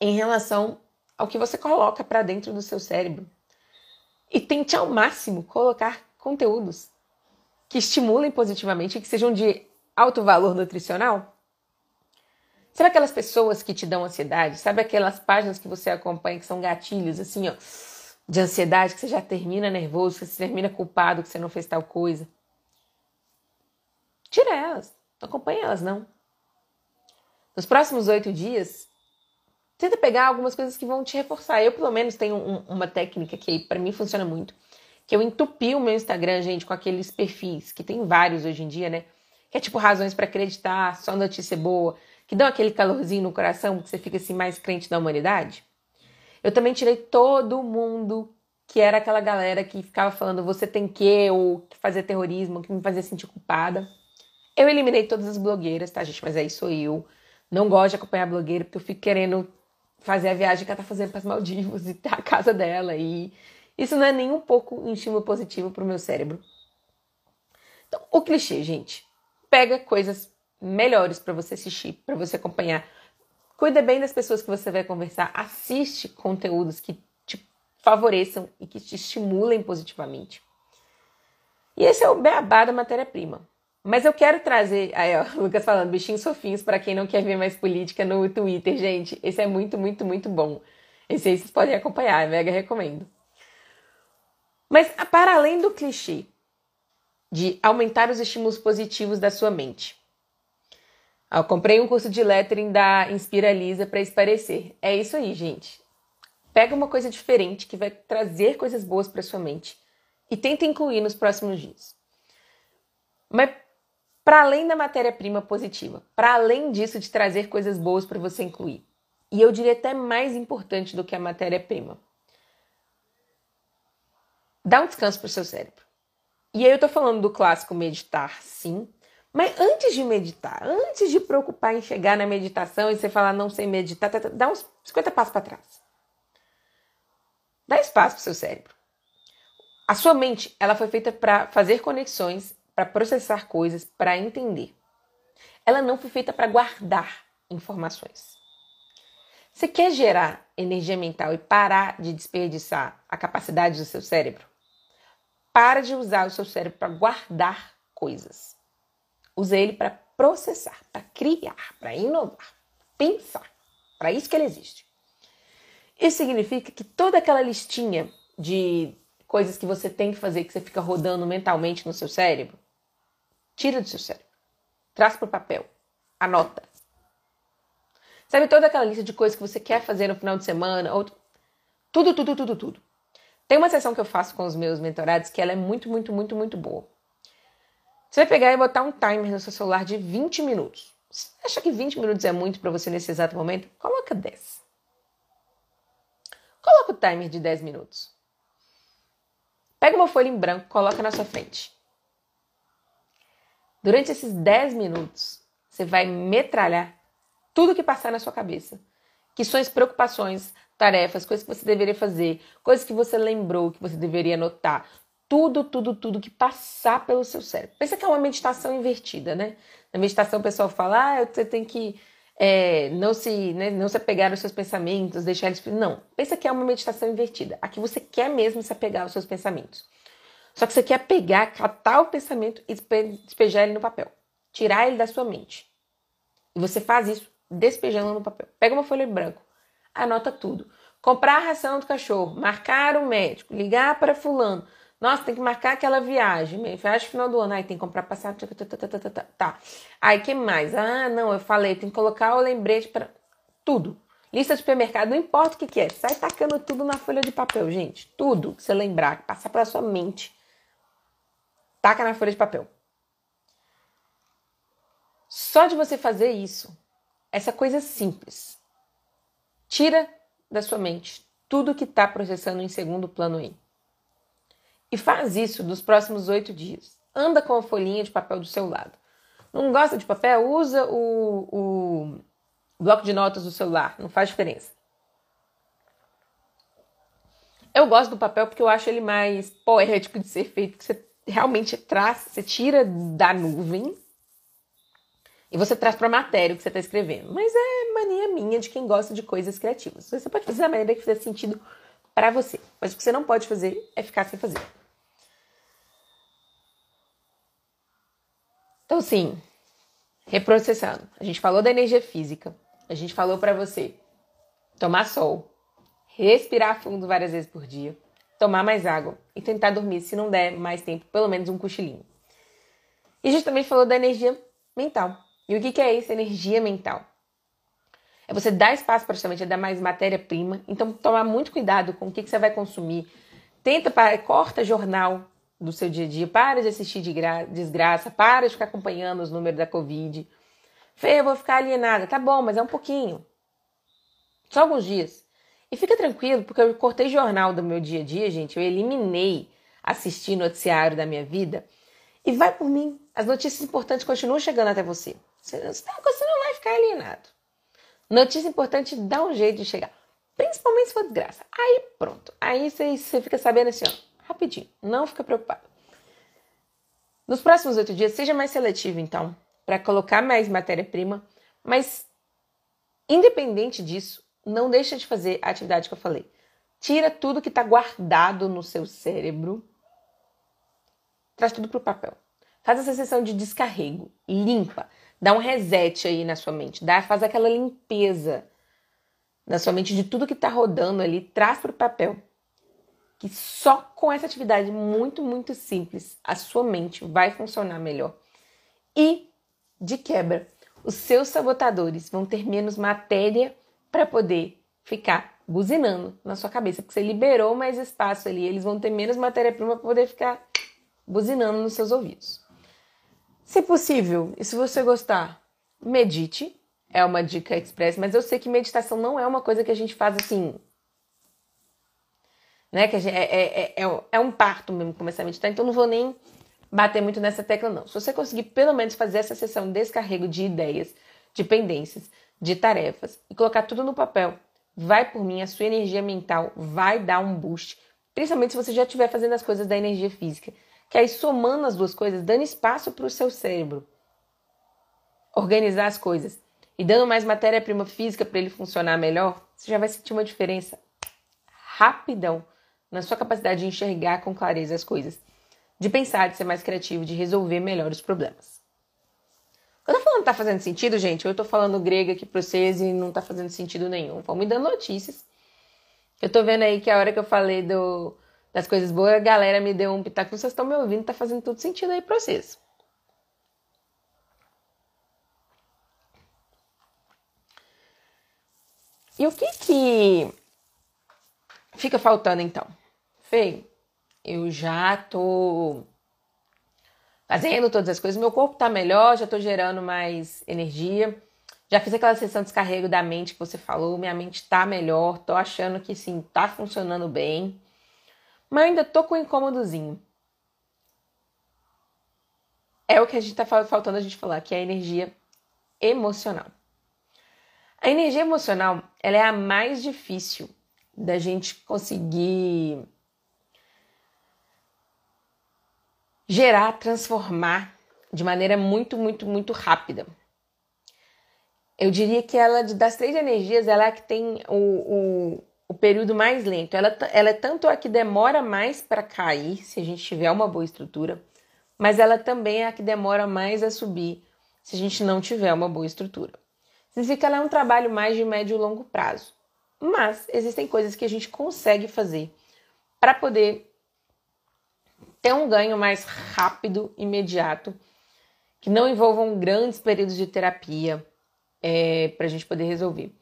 em relação ao que você coloca para dentro do seu cérebro. E tente ao máximo colocar conteúdos que estimulem positivamente e que sejam de alto valor nutricional? Sabe aquelas pessoas que te dão ansiedade? Sabe aquelas páginas que você acompanha que são gatilhos, assim, ó, de ansiedade, que você já termina nervoso, que você termina culpado que você não fez tal coisa? Tira elas. Não acompanha elas, não. Nos próximos oito dias, tenta pegar algumas coisas que vão te reforçar. Eu, pelo menos, tenho um, uma técnica que para mim funciona muito que eu entupi o meu Instagram, gente, com aqueles perfis, que tem vários hoje em dia, né? Que é tipo razões para acreditar, só notícia boa, que dão aquele calorzinho no coração, que você fica assim mais crente da humanidade. Eu também tirei todo mundo que era aquela galera que ficava falando você tem que, ou que terrorismo, que me fazia sentir culpada. Eu eliminei todas as blogueiras, tá, gente? Mas aí sou eu. Não gosto de acompanhar blogueira porque eu fico querendo fazer a viagem que ela tá fazendo para as Maldivas e tá a casa dela e isso não é nem um pouco um estímulo positivo para o meu cérebro. Então, o clichê, gente, pega coisas melhores para você assistir, para você acompanhar. Cuida bem das pessoas que você vai conversar. Assiste conteúdos que te favoreçam e que te estimulem positivamente. E esse é o beabá da matéria-prima. Mas eu quero trazer. Aí, ó, o Lucas falando, bichinhos fofinhos para quem não quer ver mais política no Twitter, gente. Esse é muito, muito, muito bom. Esse aí vocês podem acompanhar, mega recomendo. Mas para além do clichê de aumentar os estímulos positivos da sua mente. Eu comprei um curso de lettering da Inspira Lisa para esparecer. É isso aí, gente. Pega uma coisa diferente que vai trazer coisas boas para sua mente e tenta incluir nos próximos dias. Mas para além da matéria-prima positiva, para além disso de trazer coisas boas para você incluir, e eu diria até mais importante do que a matéria-prima, Dá um descanso para o seu cérebro. E aí eu tô falando do clássico meditar, sim. Mas antes de meditar, antes de preocupar em chegar na meditação e você falar não sei meditar, tá, tá, dá uns 50 passos para trás. Dá espaço para seu cérebro. A sua mente, ela foi feita para fazer conexões, para processar coisas, para entender. Ela não foi feita para guardar informações. Você quer gerar energia mental e parar de desperdiçar a capacidade do seu cérebro? Para de usar o seu cérebro para guardar coisas. Use ele para processar, para criar, para inovar, pensar. Para isso que ele existe. Isso significa que toda aquela listinha de coisas que você tem que fazer, que você fica rodando mentalmente no seu cérebro, tira do seu cérebro. Traz para o papel. Anota. Sabe toda aquela lista de coisas que você quer fazer no final de semana? Ou... Tudo, tudo, tudo, tudo. Tem uma sessão que eu faço com os meus mentorados que ela é muito, muito, muito, muito boa. Você vai pegar e botar um timer no seu celular de 20 minutos. Você acha que 20 minutos é muito para você nesse exato momento? Coloca 10. Coloca o timer de 10 minutos. Pega uma folha em branco, coloca na sua frente. Durante esses 10 minutos, você vai metralhar tudo que passar na sua cabeça. Que são as preocupações, tarefas, coisas que você deveria fazer, coisas que você lembrou que você deveria anotar. Tudo, tudo, tudo que passar pelo seu cérebro. Pensa que é uma meditação invertida, né? Na meditação o pessoal fala, ah, você tem que é, não se né, não se apegar aos seus pensamentos, deixar eles. Não, pensa que é uma meditação invertida. Aqui você quer mesmo se apegar aos seus pensamentos. Só que você quer pegar, catar o pensamento e despejar ele no papel. Tirar ele da sua mente. E você faz isso despejando no papel. Pega uma folha em branco, anota tudo. Comprar a ração do cachorro, marcar o médico, ligar para fulano. Nossa, tem que marcar aquela viagem, viagem final do ano. Aí tem que comprar passagem. Tá. Aí que mais? Ah, não, eu falei, tem que colocar o lembrete para tudo. Lista de supermercado, não importa o que, que é. Sai tacando tudo na folha de papel, gente. Tudo que você lembrar, passar pela sua mente taca na folha de papel. Só de você fazer isso, essa coisa simples, tira da sua mente tudo que está processando em segundo plano aí. E faz isso nos próximos oito dias. Anda com a folhinha de papel do seu lado. Não gosta de papel? Usa o, o bloco de notas do celular. Não faz diferença. Eu gosto do papel porque eu acho ele mais poético de ser feito, que você realmente traz, você tira da nuvem e você traz para a matéria o que você está escrevendo. Mas é mania minha de quem gosta de coisas criativas. Você pode fazer da maneira que fizer sentido para você. Mas o que você não pode fazer é ficar sem fazer. Então, sim, reprocessando. A gente falou da energia física. A gente falou para você tomar sol, respirar fundo várias vezes por dia, tomar mais água e tentar dormir, se não der mais tempo, pelo menos um cochilinho. E a gente também falou da energia mental. E o que, é isso, energia mental? É você dar espaço para justamente dar mais matéria-prima. Então, tomar muito cuidado com o que, que você vai consumir. Tenta, para, corta jornal do seu dia a dia, para de assistir de desgraça, para de ficar acompanhando os números da Covid. Fê, eu vou ficar alienada. Tá bom, mas é um pouquinho. Só alguns dias. E fica tranquilo, porque eu cortei jornal do meu dia a dia, gente. Eu eliminei assistir noticiário da minha vida. E vai por mim. As notícias importantes continuam chegando até você. Você, você não vai ficar alienado. Notícia importante dá um jeito de chegar. Principalmente se for desgraça. Aí pronto. Aí você, você fica sabendo assim, ó, rapidinho. Não fica preocupado. Nos próximos oito dias, seja mais seletivo, então, para colocar mais matéria-prima. Mas, independente disso, não deixa de fazer a atividade que eu falei. Tira tudo que está guardado no seu cérebro, traz tudo para o papel. Faz essa sessão de descarrego, limpa, dá um reset aí na sua mente, dá, faz aquela limpeza na sua mente de tudo que está rodando ali, traz para o papel. Que só com essa atividade muito, muito simples, a sua mente vai funcionar melhor. E, de quebra, os seus sabotadores vão ter menos matéria para poder ficar buzinando na sua cabeça, porque você liberou mais espaço ali, eles vão ter menos matéria-prima para poder ficar buzinando nos seus ouvidos. Se possível, e se você gostar, medite. É uma dica express, mas eu sei que meditação não é uma coisa que a gente faz assim. Né? Que gente, é, é, é, é, um parto mesmo começar a meditar, então não vou nem bater muito nessa tecla, não. Se você conseguir pelo menos fazer essa sessão de descarrego de ideias, de pendências, de tarefas e colocar tudo no papel, vai por mim, a sua energia mental vai dar um boost, principalmente se você já estiver fazendo as coisas da energia física, que aí somando as duas coisas, dando espaço para o seu cérebro organizar as coisas e dando mais matéria-prima física para ele funcionar melhor, você já vai sentir uma diferença rapidão na sua capacidade de enxergar com clareza as coisas. de pensar, de ser mais criativo, de resolver melhor os problemas. Quando eu tô falando tá fazendo sentido, gente, eu tô falando grego aqui pra vocês e não tá fazendo sentido nenhum. Vão me dando notícias. Eu tô vendo aí que a hora que eu falei do, das coisas boas, a galera me deu um pitaco. Vocês estão me ouvindo, tá fazendo tudo sentido aí pra vocês. E o que que fica faltando então? Feio, eu já tô fazendo todas as coisas, meu corpo tá melhor, já tô gerando mais energia. Já fiz aquela sessão de descarrego da mente que você falou, minha mente tá melhor, tô achando que sim, tá funcionando bem. Mas ainda tô com um incômodozinho. É o que a gente tá faltando a gente falar, que é a energia emocional. A energia emocional, ela é a mais difícil da gente conseguir gerar, transformar de maneira muito, muito, muito rápida. Eu diria que ela, das três energias, ela é que tem o, o, o período mais lento. Ela, ela é tanto a que demora mais para cair, se a gente tiver uma boa estrutura, mas ela também é a que demora mais a subir, se a gente não tiver uma boa estrutura. Significa que ela é um trabalho mais de médio e longo prazo. Mas existem coisas que a gente consegue fazer para poder ter um ganho mais rápido, imediato, que não envolvam grandes períodos de terapia é, para a gente poder resolver.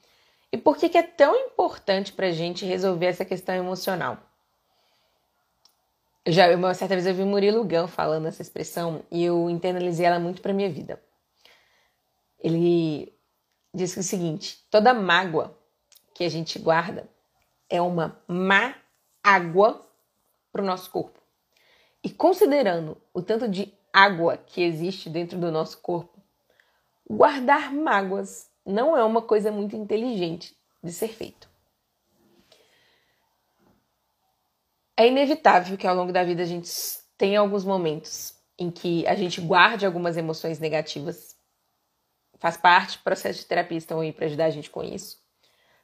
E por que, que é tão importante para a gente resolver essa questão emocional? Eu já, uma certa vez eu vi Murilo Gão falando essa expressão e eu internalizei ela muito para minha vida. Ele disse o seguinte: toda mágoa que a gente guarda é uma má água para o nosso corpo. E considerando o tanto de água que existe dentro do nosso corpo, guardar mágoas não é uma coisa muito inteligente de ser feito. É inevitável que ao longo da vida a gente tenha alguns momentos em que a gente guarde algumas emoções negativas. Faz parte do processo de terapia, estão aí para ajudar a gente com isso.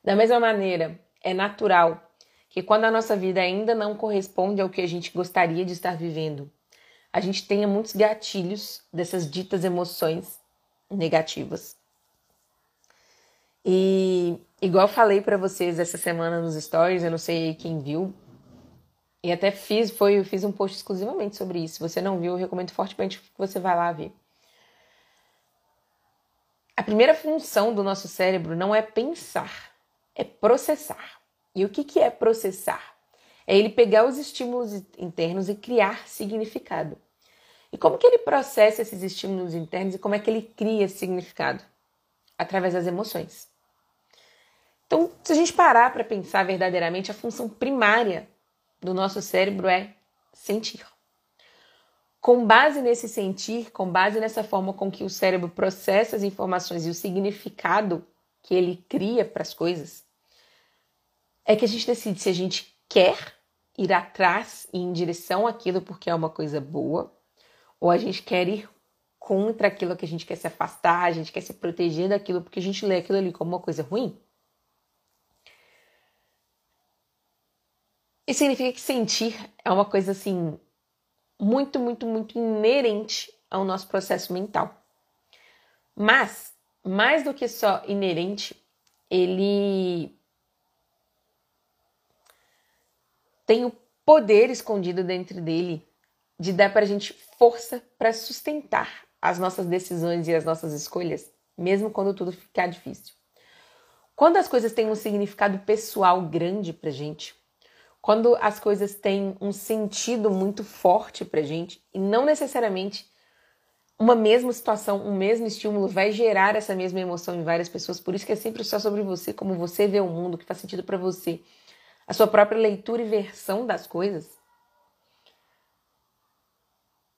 Da mesma maneira, é natural que quando a nossa vida ainda não corresponde ao que a gente gostaria de estar vivendo, a gente tenha muitos gatilhos dessas ditas emoções negativas. E igual falei para vocês essa semana nos stories, eu não sei quem viu, e até fiz, foi, eu fiz um post exclusivamente sobre isso. Se você não viu, eu recomendo fortemente que você vá lá ver. A primeira função do nosso cérebro não é pensar, é processar. E o que, que é processar? É ele pegar os estímulos internos e criar significado. E como que ele processa esses estímulos internos e como é que ele cria significado? Através das emoções. Então, se a gente parar para pensar verdadeiramente, a função primária do nosso cérebro é sentir. Com base nesse sentir, com base nessa forma com que o cérebro processa as informações e o significado que ele cria para as coisas, é que a gente decide se a gente quer ir atrás e em direção àquilo porque é uma coisa boa, ou a gente quer ir contra aquilo que a gente quer se afastar, a gente quer se proteger daquilo porque a gente lê aquilo ali como uma coisa ruim. Isso significa que sentir é uma coisa assim muito, muito, muito inerente ao nosso processo mental. Mas, mais do que só inerente, ele tem o poder escondido dentro dele de dar para a gente força para sustentar as nossas decisões e as nossas escolhas, mesmo quando tudo ficar difícil. Quando as coisas têm um significado pessoal grande para gente, quando as coisas têm um sentido muito forte para gente e não necessariamente uma mesma situação, um mesmo estímulo vai gerar essa mesma emoção em várias pessoas. Por isso que é sempre só sobre você, como você vê o mundo, o que faz sentido para você a sua própria leitura e versão das coisas.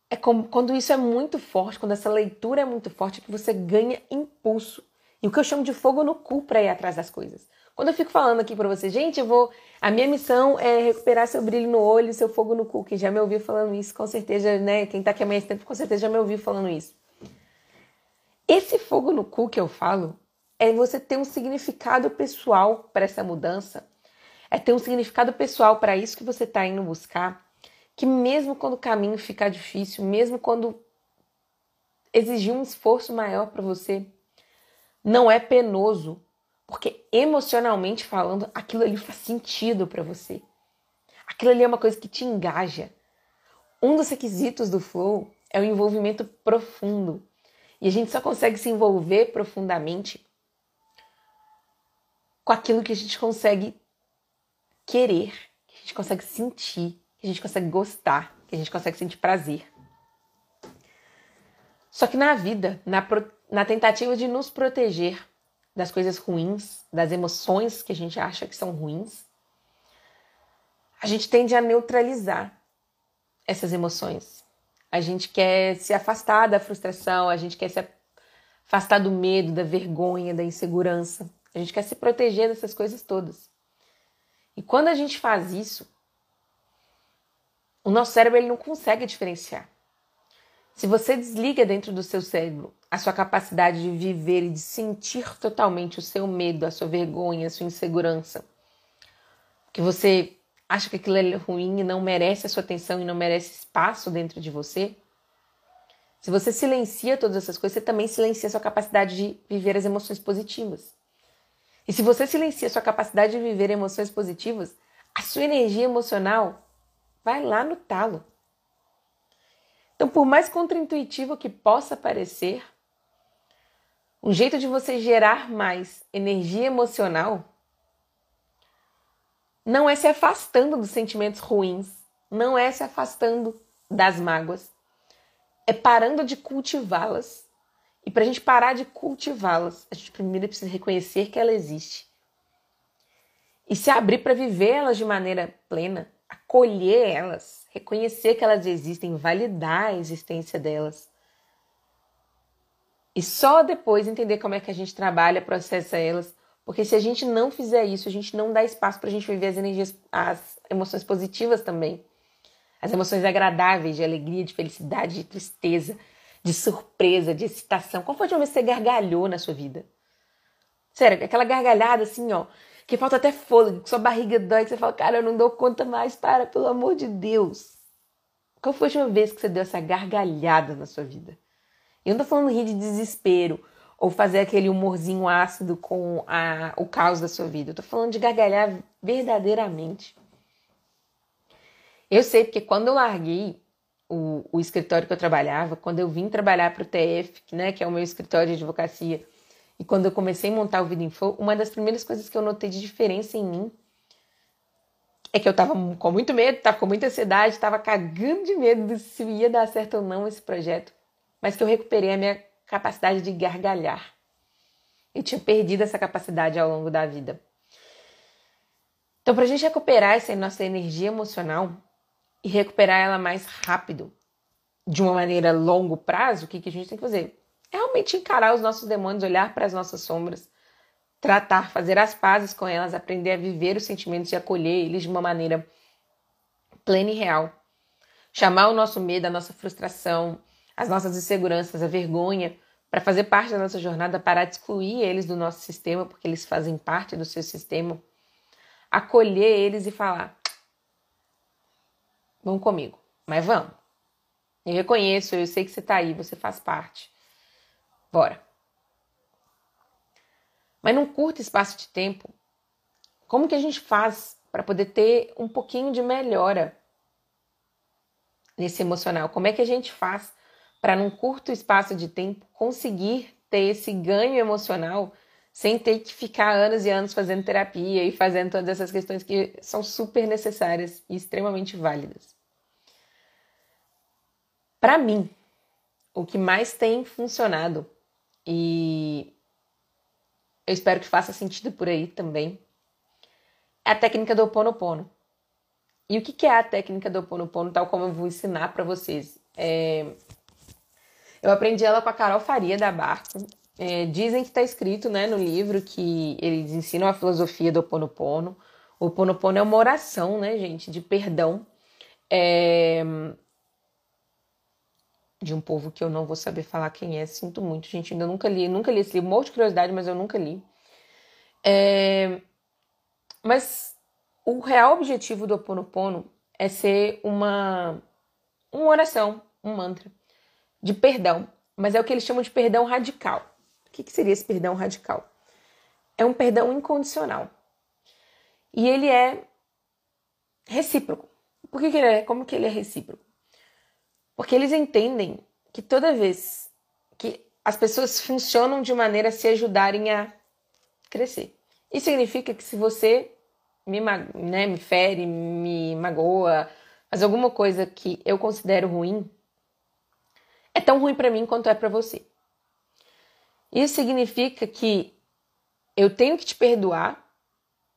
É como, quando isso é muito forte, quando essa leitura é muito forte, que você ganha impulso. E o que eu chamo de fogo no cu para ir atrás das coisas. Quando eu fico falando aqui para você, gente, eu vou. A minha missão é recuperar seu brilho no olho seu fogo no cu. Quem já me ouviu falando isso, com certeza, né? Quem tá aqui há mais tempo, com certeza já me ouviu falando isso. Esse fogo no cu que eu falo é você ter um significado pessoal para essa mudança é ter um significado pessoal para isso que você está indo buscar, que mesmo quando o caminho ficar difícil, mesmo quando exigir um esforço maior para você, não é penoso, porque emocionalmente falando, aquilo ali faz sentido para você. Aquilo ali é uma coisa que te engaja. Um dos requisitos do flow é o envolvimento profundo. E a gente só consegue se envolver profundamente com aquilo que a gente consegue querer, que a gente consegue sentir, que a gente consegue gostar, que a gente consegue sentir prazer. Só que na vida, na, na tentativa de nos proteger das coisas ruins, das emoções que a gente acha que são ruins, a gente tende a neutralizar essas emoções. A gente quer se afastar da frustração, a gente quer se afastar do medo, da vergonha, da insegurança. A gente quer se proteger dessas coisas todas. E quando a gente faz isso, o nosso cérebro ele não consegue diferenciar. Se você desliga dentro do seu cérebro a sua capacidade de viver e de sentir totalmente o seu medo, a sua vergonha, a sua insegurança, que você acha que aquilo é ruim e não merece a sua atenção e não merece espaço dentro de você, se você silencia todas essas coisas, você também silencia a sua capacidade de viver as emoções positivas. E se você silencia a sua capacidade de viver emoções positivas, a sua energia emocional vai lá no talo. Então, por mais contraintuitivo que possa parecer, um jeito de você gerar mais energia emocional não é se afastando dos sentimentos ruins, não é se afastando das mágoas, é parando de cultivá-las e para a gente parar de cultivá-las, a gente primeiro precisa reconhecer que ela existe. E se abrir para viver elas de maneira plena, acolher elas, reconhecer que elas existem, validar a existência delas. E só depois entender como é que a gente trabalha, processa elas, porque se a gente não fizer isso, a gente não dá espaço para a gente viver as energias, as emoções positivas também. As emoções agradáveis, de alegria, de felicidade, de tristeza, de surpresa, de excitação. Qual foi a última vez que você gargalhou na sua vida? Sério, aquela gargalhada assim, ó, que falta até fôlego, que sua barriga dói, que você fala, cara, eu não dou conta mais, para, pelo amor de Deus. Qual foi a última vez que você deu essa gargalhada na sua vida? Eu não tô falando rir de desespero ou fazer aquele humorzinho ácido com a, o caos da sua vida. Eu tô falando de gargalhar verdadeiramente. Eu sei porque quando eu larguei o, o escritório que eu trabalhava, quando eu vim trabalhar para o TF, né, que é o meu escritório de advocacia, e quando eu comecei a montar o Vida Info, uma das primeiras coisas que eu notei de diferença em mim é que eu tava com muito medo, tava com muita ansiedade, tava cagando de medo de se ia dar certo ou não esse projeto, mas que eu recuperei a minha capacidade de gargalhar. Eu tinha perdido essa capacidade ao longo da vida. Então, para a gente recuperar essa nossa energia emocional, e recuperar ela mais rápido, de uma maneira longo prazo, o que, que a gente tem que fazer? Realmente encarar os nossos demônios, olhar para as nossas sombras, tratar, fazer as pazes com elas, aprender a viver os sentimentos e acolher eles de uma maneira plena e real. Chamar o nosso medo, a nossa frustração, as nossas inseguranças, a vergonha, para fazer parte da nossa jornada, parar de excluir eles do nosso sistema, porque eles fazem parte do seu sistema. Acolher eles e falar: Vamos comigo. Mas vamos. Eu reconheço, eu sei que você tá aí, você faz parte. Bora. Mas num curto espaço de tempo, como que a gente faz para poder ter um pouquinho de melhora nesse emocional? Como é que a gente faz para num curto espaço de tempo conseguir ter esse ganho emocional sem ter que ficar anos e anos fazendo terapia e fazendo todas essas questões que são super necessárias e extremamente válidas. Para mim, o que mais tem funcionado e eu espero que faça sentido por aí também é a técnica do Ho Oponopono. E o que é a técnica do Ho Oponopono, tal como eu vou ensinar para vocês? É... Eu aprendi ela com a Carol Faria da Barco. É, dizem que está escrito né, no livro que eles ensinam a filosofia do Ho Oponopono. O Ho Oponopono é uma oração, né, gente, de perdão. É de um povo que eu não vou saber falar quem é. Sinto muito, gente. Ainda nunca li, nunca li esse livro. Morro de curiosidade, mas eu nunca li. É... Mas o real objetivo do Oponopono é ser uma, uma oração, um mantra de perdão, mas é o que eles chamam de perdão radical. O que, que seria esse perdão radical? É um perdão incondicional. E ele é recíproco. Por que, que ele é? Como que ele é recíproco? Porque eles entendem que toda vez que as pessoas funcionam de maneira a se ajudarem a crescer. Isso significa que se você me, né, me fere, me magoa, faz alguma coisa que eu considero ruim, é tão ruim para mim quanto é para você. Isso significa que eu tenho que te perdoar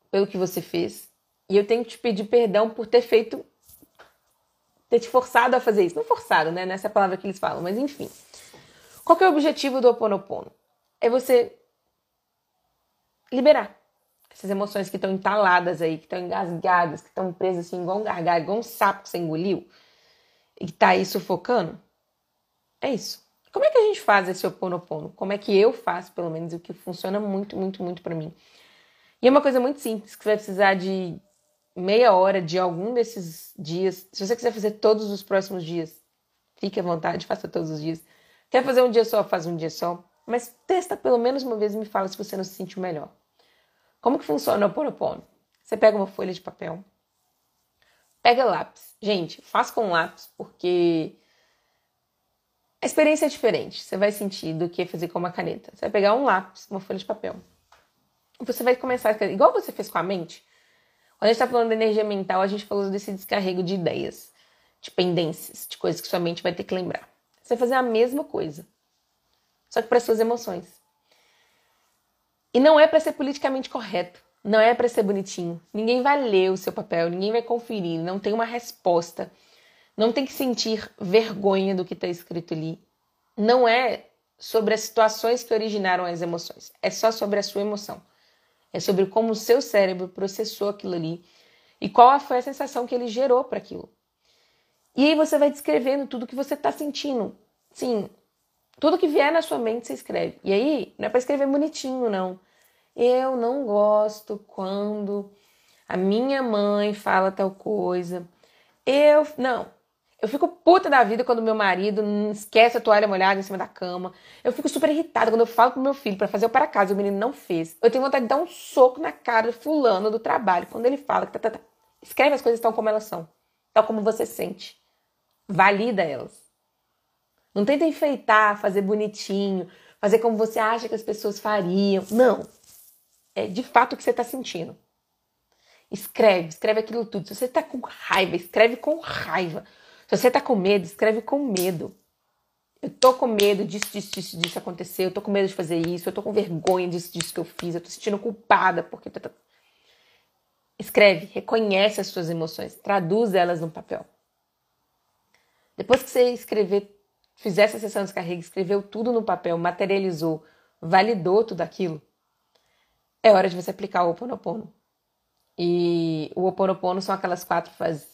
pelo que você fez e eu tenho que te pedir perdão por ter feito ter te forçado a fazer isso. Não forçado, né? Nessa é palavra que eles falam, mas enfim. Qual é o objetivo do Ho Oponopono? É você liberar essas emoções que estão entaladas aí, que estão engasgadas, que estão presas assim, igual um gargalho, igual um sapo que você engoliu e que tá aí sufocando. É isso. Como é que a gente faz esse oponopono? Como é que eu faço, pelo menos, o que funciona muito, muito, muito para mim? E é uma coisa muito simples, que você vai precisar de meia hora de algum desses dias. Se você quiser fazer todos os próximos dias, fique à vontade, faça todos os dias. Quer fazer um dia só, faz um dia só. Mas testa pelo menos uma vez e me fala se você não se sentiu melhor. Como que funciona o Oponopono? Você pega uma folha de papel, pega lápis. Gente, faz com lápis porque a experiência é diferente. Você vai sentir do que fazer com uma caneta. Você vai pegar um lápis, uma folha de papel. Você vai começar a igual você fez com a mente. Quando a gente está falando de energia mental, a gente falou desse descarrego de ideias, de pendências, de coisas que sua mente vai ter que lembrar. Você vai fazer a mesma coisa, só que para suas emoções. E não é para ser politicamente correto, não é para ser bonitinho. Ninguém vai ler o seu papel, ninguém vai conferir, não tem uma resposta. Não tem que sentir vergonha do que está escrito ali. Não é sobre as situações que originaram as emoções, é só sobre a sua emoção. É sobre como o seu cérebro processou aquilo ali e qual foi a sensação que ele gerou para aquilo. E aí você vai descrevendo tudo que você está sentindo. Sim, tudo que vier na sua mente você escreve. E aí, não é para escrever bonitinho, não. Eu não gosto quando a minha mãe fala tal coisa. Eu. Não. Eu fico puta da vida quando meu marido esquece a toalha molhada em cima da cama. Eu fico super irritada quando eu falo pro meu filho para fazer o para casa e o menino não fez. Eu tenho vontade de dar um soco na cara do fulano do trabalho quando ele fala que tá, tá, tá. escreve as coisas tal como elas são, tal como você sente. Valida elas. Não tenta enfeitar, fazer bonitinho, fazer como você acha que as pessoas fariam. Não. É de fato o que você está sentindo. Escreve, escreve aquilo tudo. Se você está com raiva, escreve com raiva. Se você está com medo, escreve com medo. Eu tô com medo disso, disso, disso, disso acontecer. Eu tô com medo de fazer isso. Eu tô com vergonha disso, disso que eu fiz. Eu tô sentindo culpada porque. Escreve, reconhece as suas emoções, traduz elas no papel. Depois que você escrever fizer essa sessão de descarrega, escreveu tudo no papel, materializou, validou tudo aquilo, é hora de você aplicar o Ho Oponopono. E o Ho Oponopono são aquelas quatro frases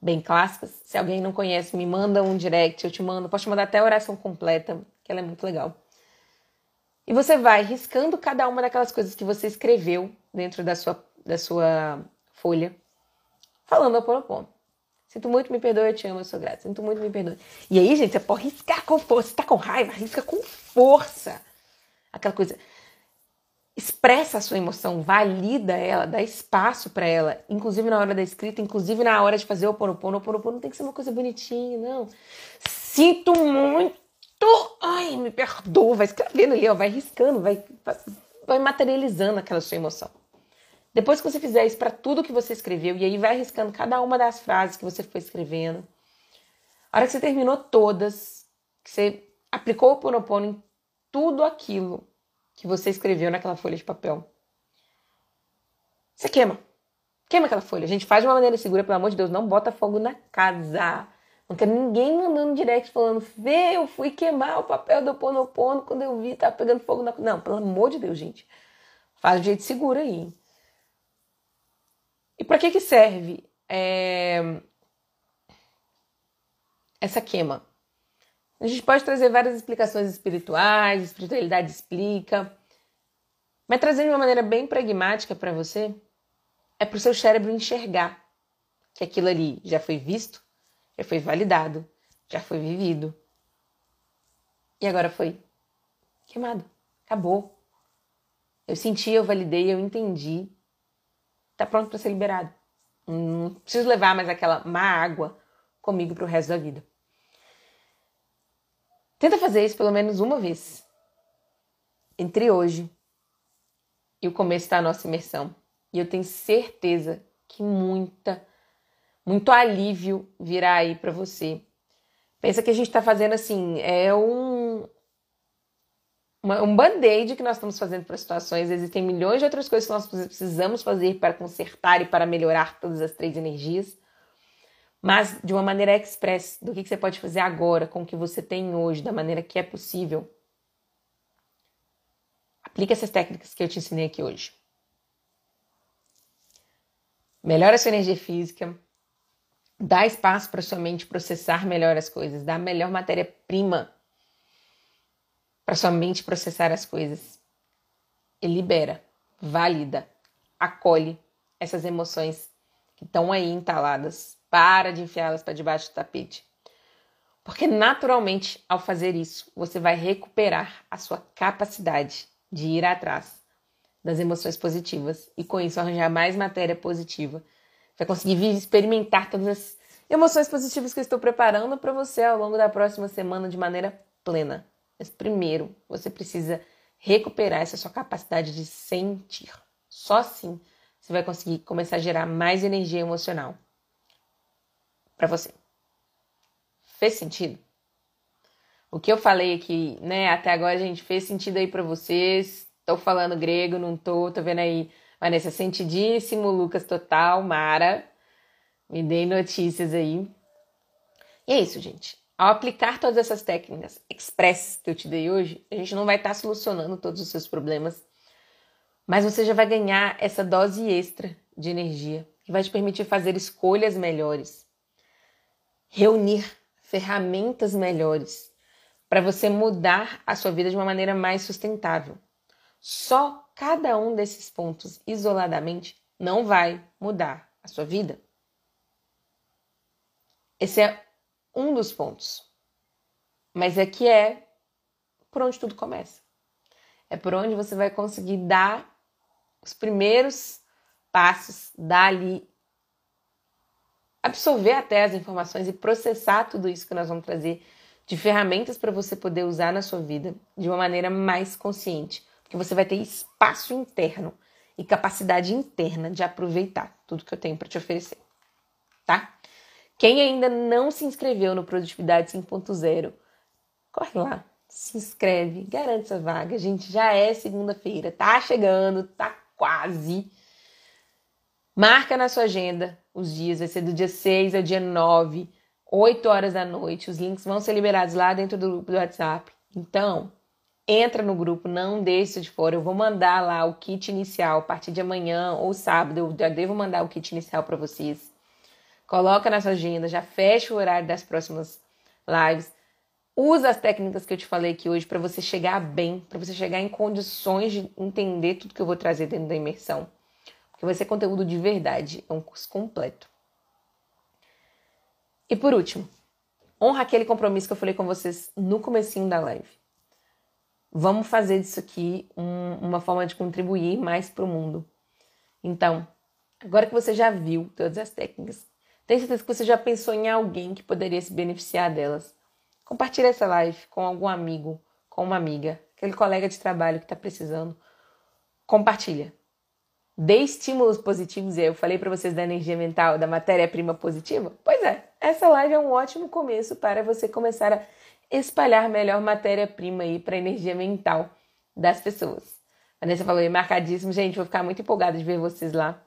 bem clássicas. Se alguém não conhece, me manda um direct, eu te mando. Posso te mandar até a oração completa, que ela é muito legal. E você vai riscando cada uma daquelas coisas que você escreveu dentro da sua, da sua folha, falando Ho Oponopono. Sinto muito, me perdoe, eu te amo, eu sou grata. Sinto muito, me perdoe. E aí, gente, você pode riscar com força. Você tá com raiva, risca com força. Aquela coisa. Expressa a sua emoção, valida ela, dá espaço para ela, inclusive na hora da escrita, inclusive na hora de fazer o ponopono. O ponopono não tem que ser uma coisa bonitinha, não. Sinto muito. Ai, me perdoa. Vai escrevendo ali, ó, vai riscando, vai, vai materializando aquela sua emoção. Depois que você fizer isso para tudo que você escreveu, e aí vai arriscando cada uma das frases que você foi escrevendo, a hora que você terminou todas, que você aplicou o Ponopono em tudo aquilo que você escreveu naquela folha de papel, você queima. Queima aquela folha. A gente faz de uma maneira segura, pelo amor de Deus, não bota fogo na casa. Não quero ninguém mandando direct falando, vê, eu fui queimar o papel do Ponopono quando eu vi, tá pegando fogo na. Não, pelo amor de Deus, gente. Faz de jeito seguro aí. E para que, que serve é... essa queima? A gente pode trazer várias explicações espirituais, espiritualidade explica, mas trazer de uma maneira bem pragmática para você é para o seu cérebro enxergar que aquilo ali já foi visto, já foi validado, já foi vivido. E agora foi queimado. Acabou. Eu senti, eu validei, eu entendi. Tá pronto para ser liberado. Não preciso levar mais aquela má água comigo pro resto da vida. Tenta fazer isso pelo menos uma vez. Entre hoje e o começo da nossa imersão. E eu tenho certeza que muita, muito alívio virá aí para você. Pensa que a gente está fazendo assim, é um, um band-aid que nós estamos fazendo para situações. Existem milhões de outras coisas que nós precisamos fazer para consertar e para melhorar todas as três energias mas de uma maneira express, do que, você pode fazer agora com o que você tem hoje, da maneira que é possível. Aplique essas técnicas que eu te ensinei aqui hoje. Melhora a sua energia física, dá espaço para sua mente processar melhor as coisas, dá melhor matéria-prima para sua mente processar as coisas. E libera, valida, acolhe essas emoções que estão aí entaladas para de enfiá-las para debaixo do tapete. Porque naturalmente, ao fazer isso, você vai recuperar a sua capacidade de ir atrás das emoções positivas e com isso arranjar mais matéria positiva. Vai conseguir experimentar todas as emoções positivas que eu estou preparando para você ao longo da próxima semana de maneira plena. Mas primeiro, você precisa recuperar essa sua capacidade de sentir. Só assim você vai conseguir começar a gerar mais energia emocional para você. Fez sentido? O que eu falei aqui, né, até agora, gente, fez sentido aí para vocês? Tô falando grego, não tô, tô vendo aí. Vanessa, sentidíssimo, Lucas total, Mara. Me dei notícias aí. E é isso, gente. Ao aplicar todas essas técnicas express que eu te dei hoje, a gente não vai estar tá solucionando todos os seus problemas, mas você já vai ganhar essa dose extra de energia que vai te permitir fazer escolhas melhores, reunir ferramentas melhores para você mudar a sua vida de uma maneira mais sustentável. Só cada um desses pontos isoladamente não vai mudar a sua vida. Esse é um dos pontos. Mas aqui é, é por onde tudo começa. É por onde você vai conseguir dar os primeiros passos, dar ali absorver até as informações e processar tudo isso que nós vamos trazer de ferramentas para você poder usar na sua vida de uma maneira mais consciente, porque você vai ter espaço interno e capacidade interna de aproveitar tudo que eu tenho para te oferecer, tá? Quem ainda não se inscreveu no Produtividade 5.0, corre lá, se inscreve, garante essa vaga. Gente, já é segunda-feira, tá chegando, tá quase. Marca na sua agenda os dias, vai ser do dia 6 ao dia 9, 8 horas da noite. Os links vão ser liberados lá dentro do grupo do WhatsApp. Então, entra no grupo, não deixe de fora. Eu vou mandar lá o kit inicial a partir de amanhã ou sábado. Eu já devo mandar o kit inicial para vocês. Coloca na sua agenda, já fecha o horário das próximas lives. Usa as técnicas que eu te falei aqui hoje para você chegar bem, para você chegar em condições de entender tudo que eu vou trazer dentro da imersão que vai ser conteúdo de verdade, é um curso completo. E por último, honra aquele compromisso que eu falei com vocês no comecinho da live. Vamos fazer disso aqui um, uma forma de contribuir mais para o mundo. Então, agora que você já viu todas as técnicas, tenho certeza que você já pensou em alguém que poderia se beneficiar delas. Compartilhe essa live com algum amigo, com uma amiga, aquele colega de trabalho que está precisando. Compartilha dê estímulos positivos. E eu falei para vocês da energia mental, da matéria-prima positiva. Pois é, essa live é um ótimo começo para você começar a espalhar melhor matéria-prima aí para energia mental das pessoas. Vanessa falou aí, marcadíssimo. Gente, vou ficar muito empolgada de ver vocês lá.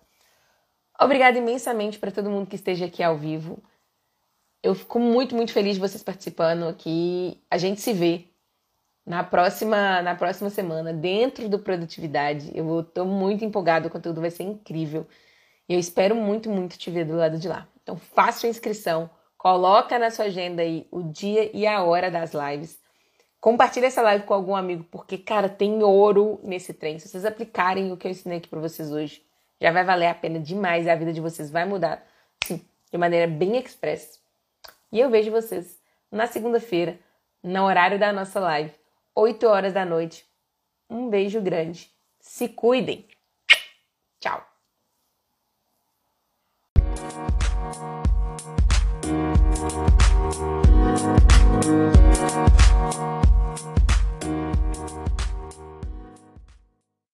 Obrigada imensamente para todo mundo que esteja aqui ao vivo. Eu fico muito, muito feliz de vocês participando aqui. A gente se vê na próxima, na próxima semana, dentro do Produtividade. Eu estou muito empolgado, o conteúdo vai ser incrível. E eu espero muito, muito te ver do lado de lá. Então faça a inscrição, coloca na sua agenda aí o dia e a hora das lives. Compartilhe essa live com algum amigo, porque, cara, tem ouro nesse trem. Se vocês aplicarem o que eu ensinei aqui para vocês hoje, já vai valer a pena demais. A vida de vocês vai mudar, sim, de maneira bem expressa. E eu vejo vocês na segunda-feira, no horário da nossa live, 8 horas da noite. Um beijo grande. Se cuidem. Tchau.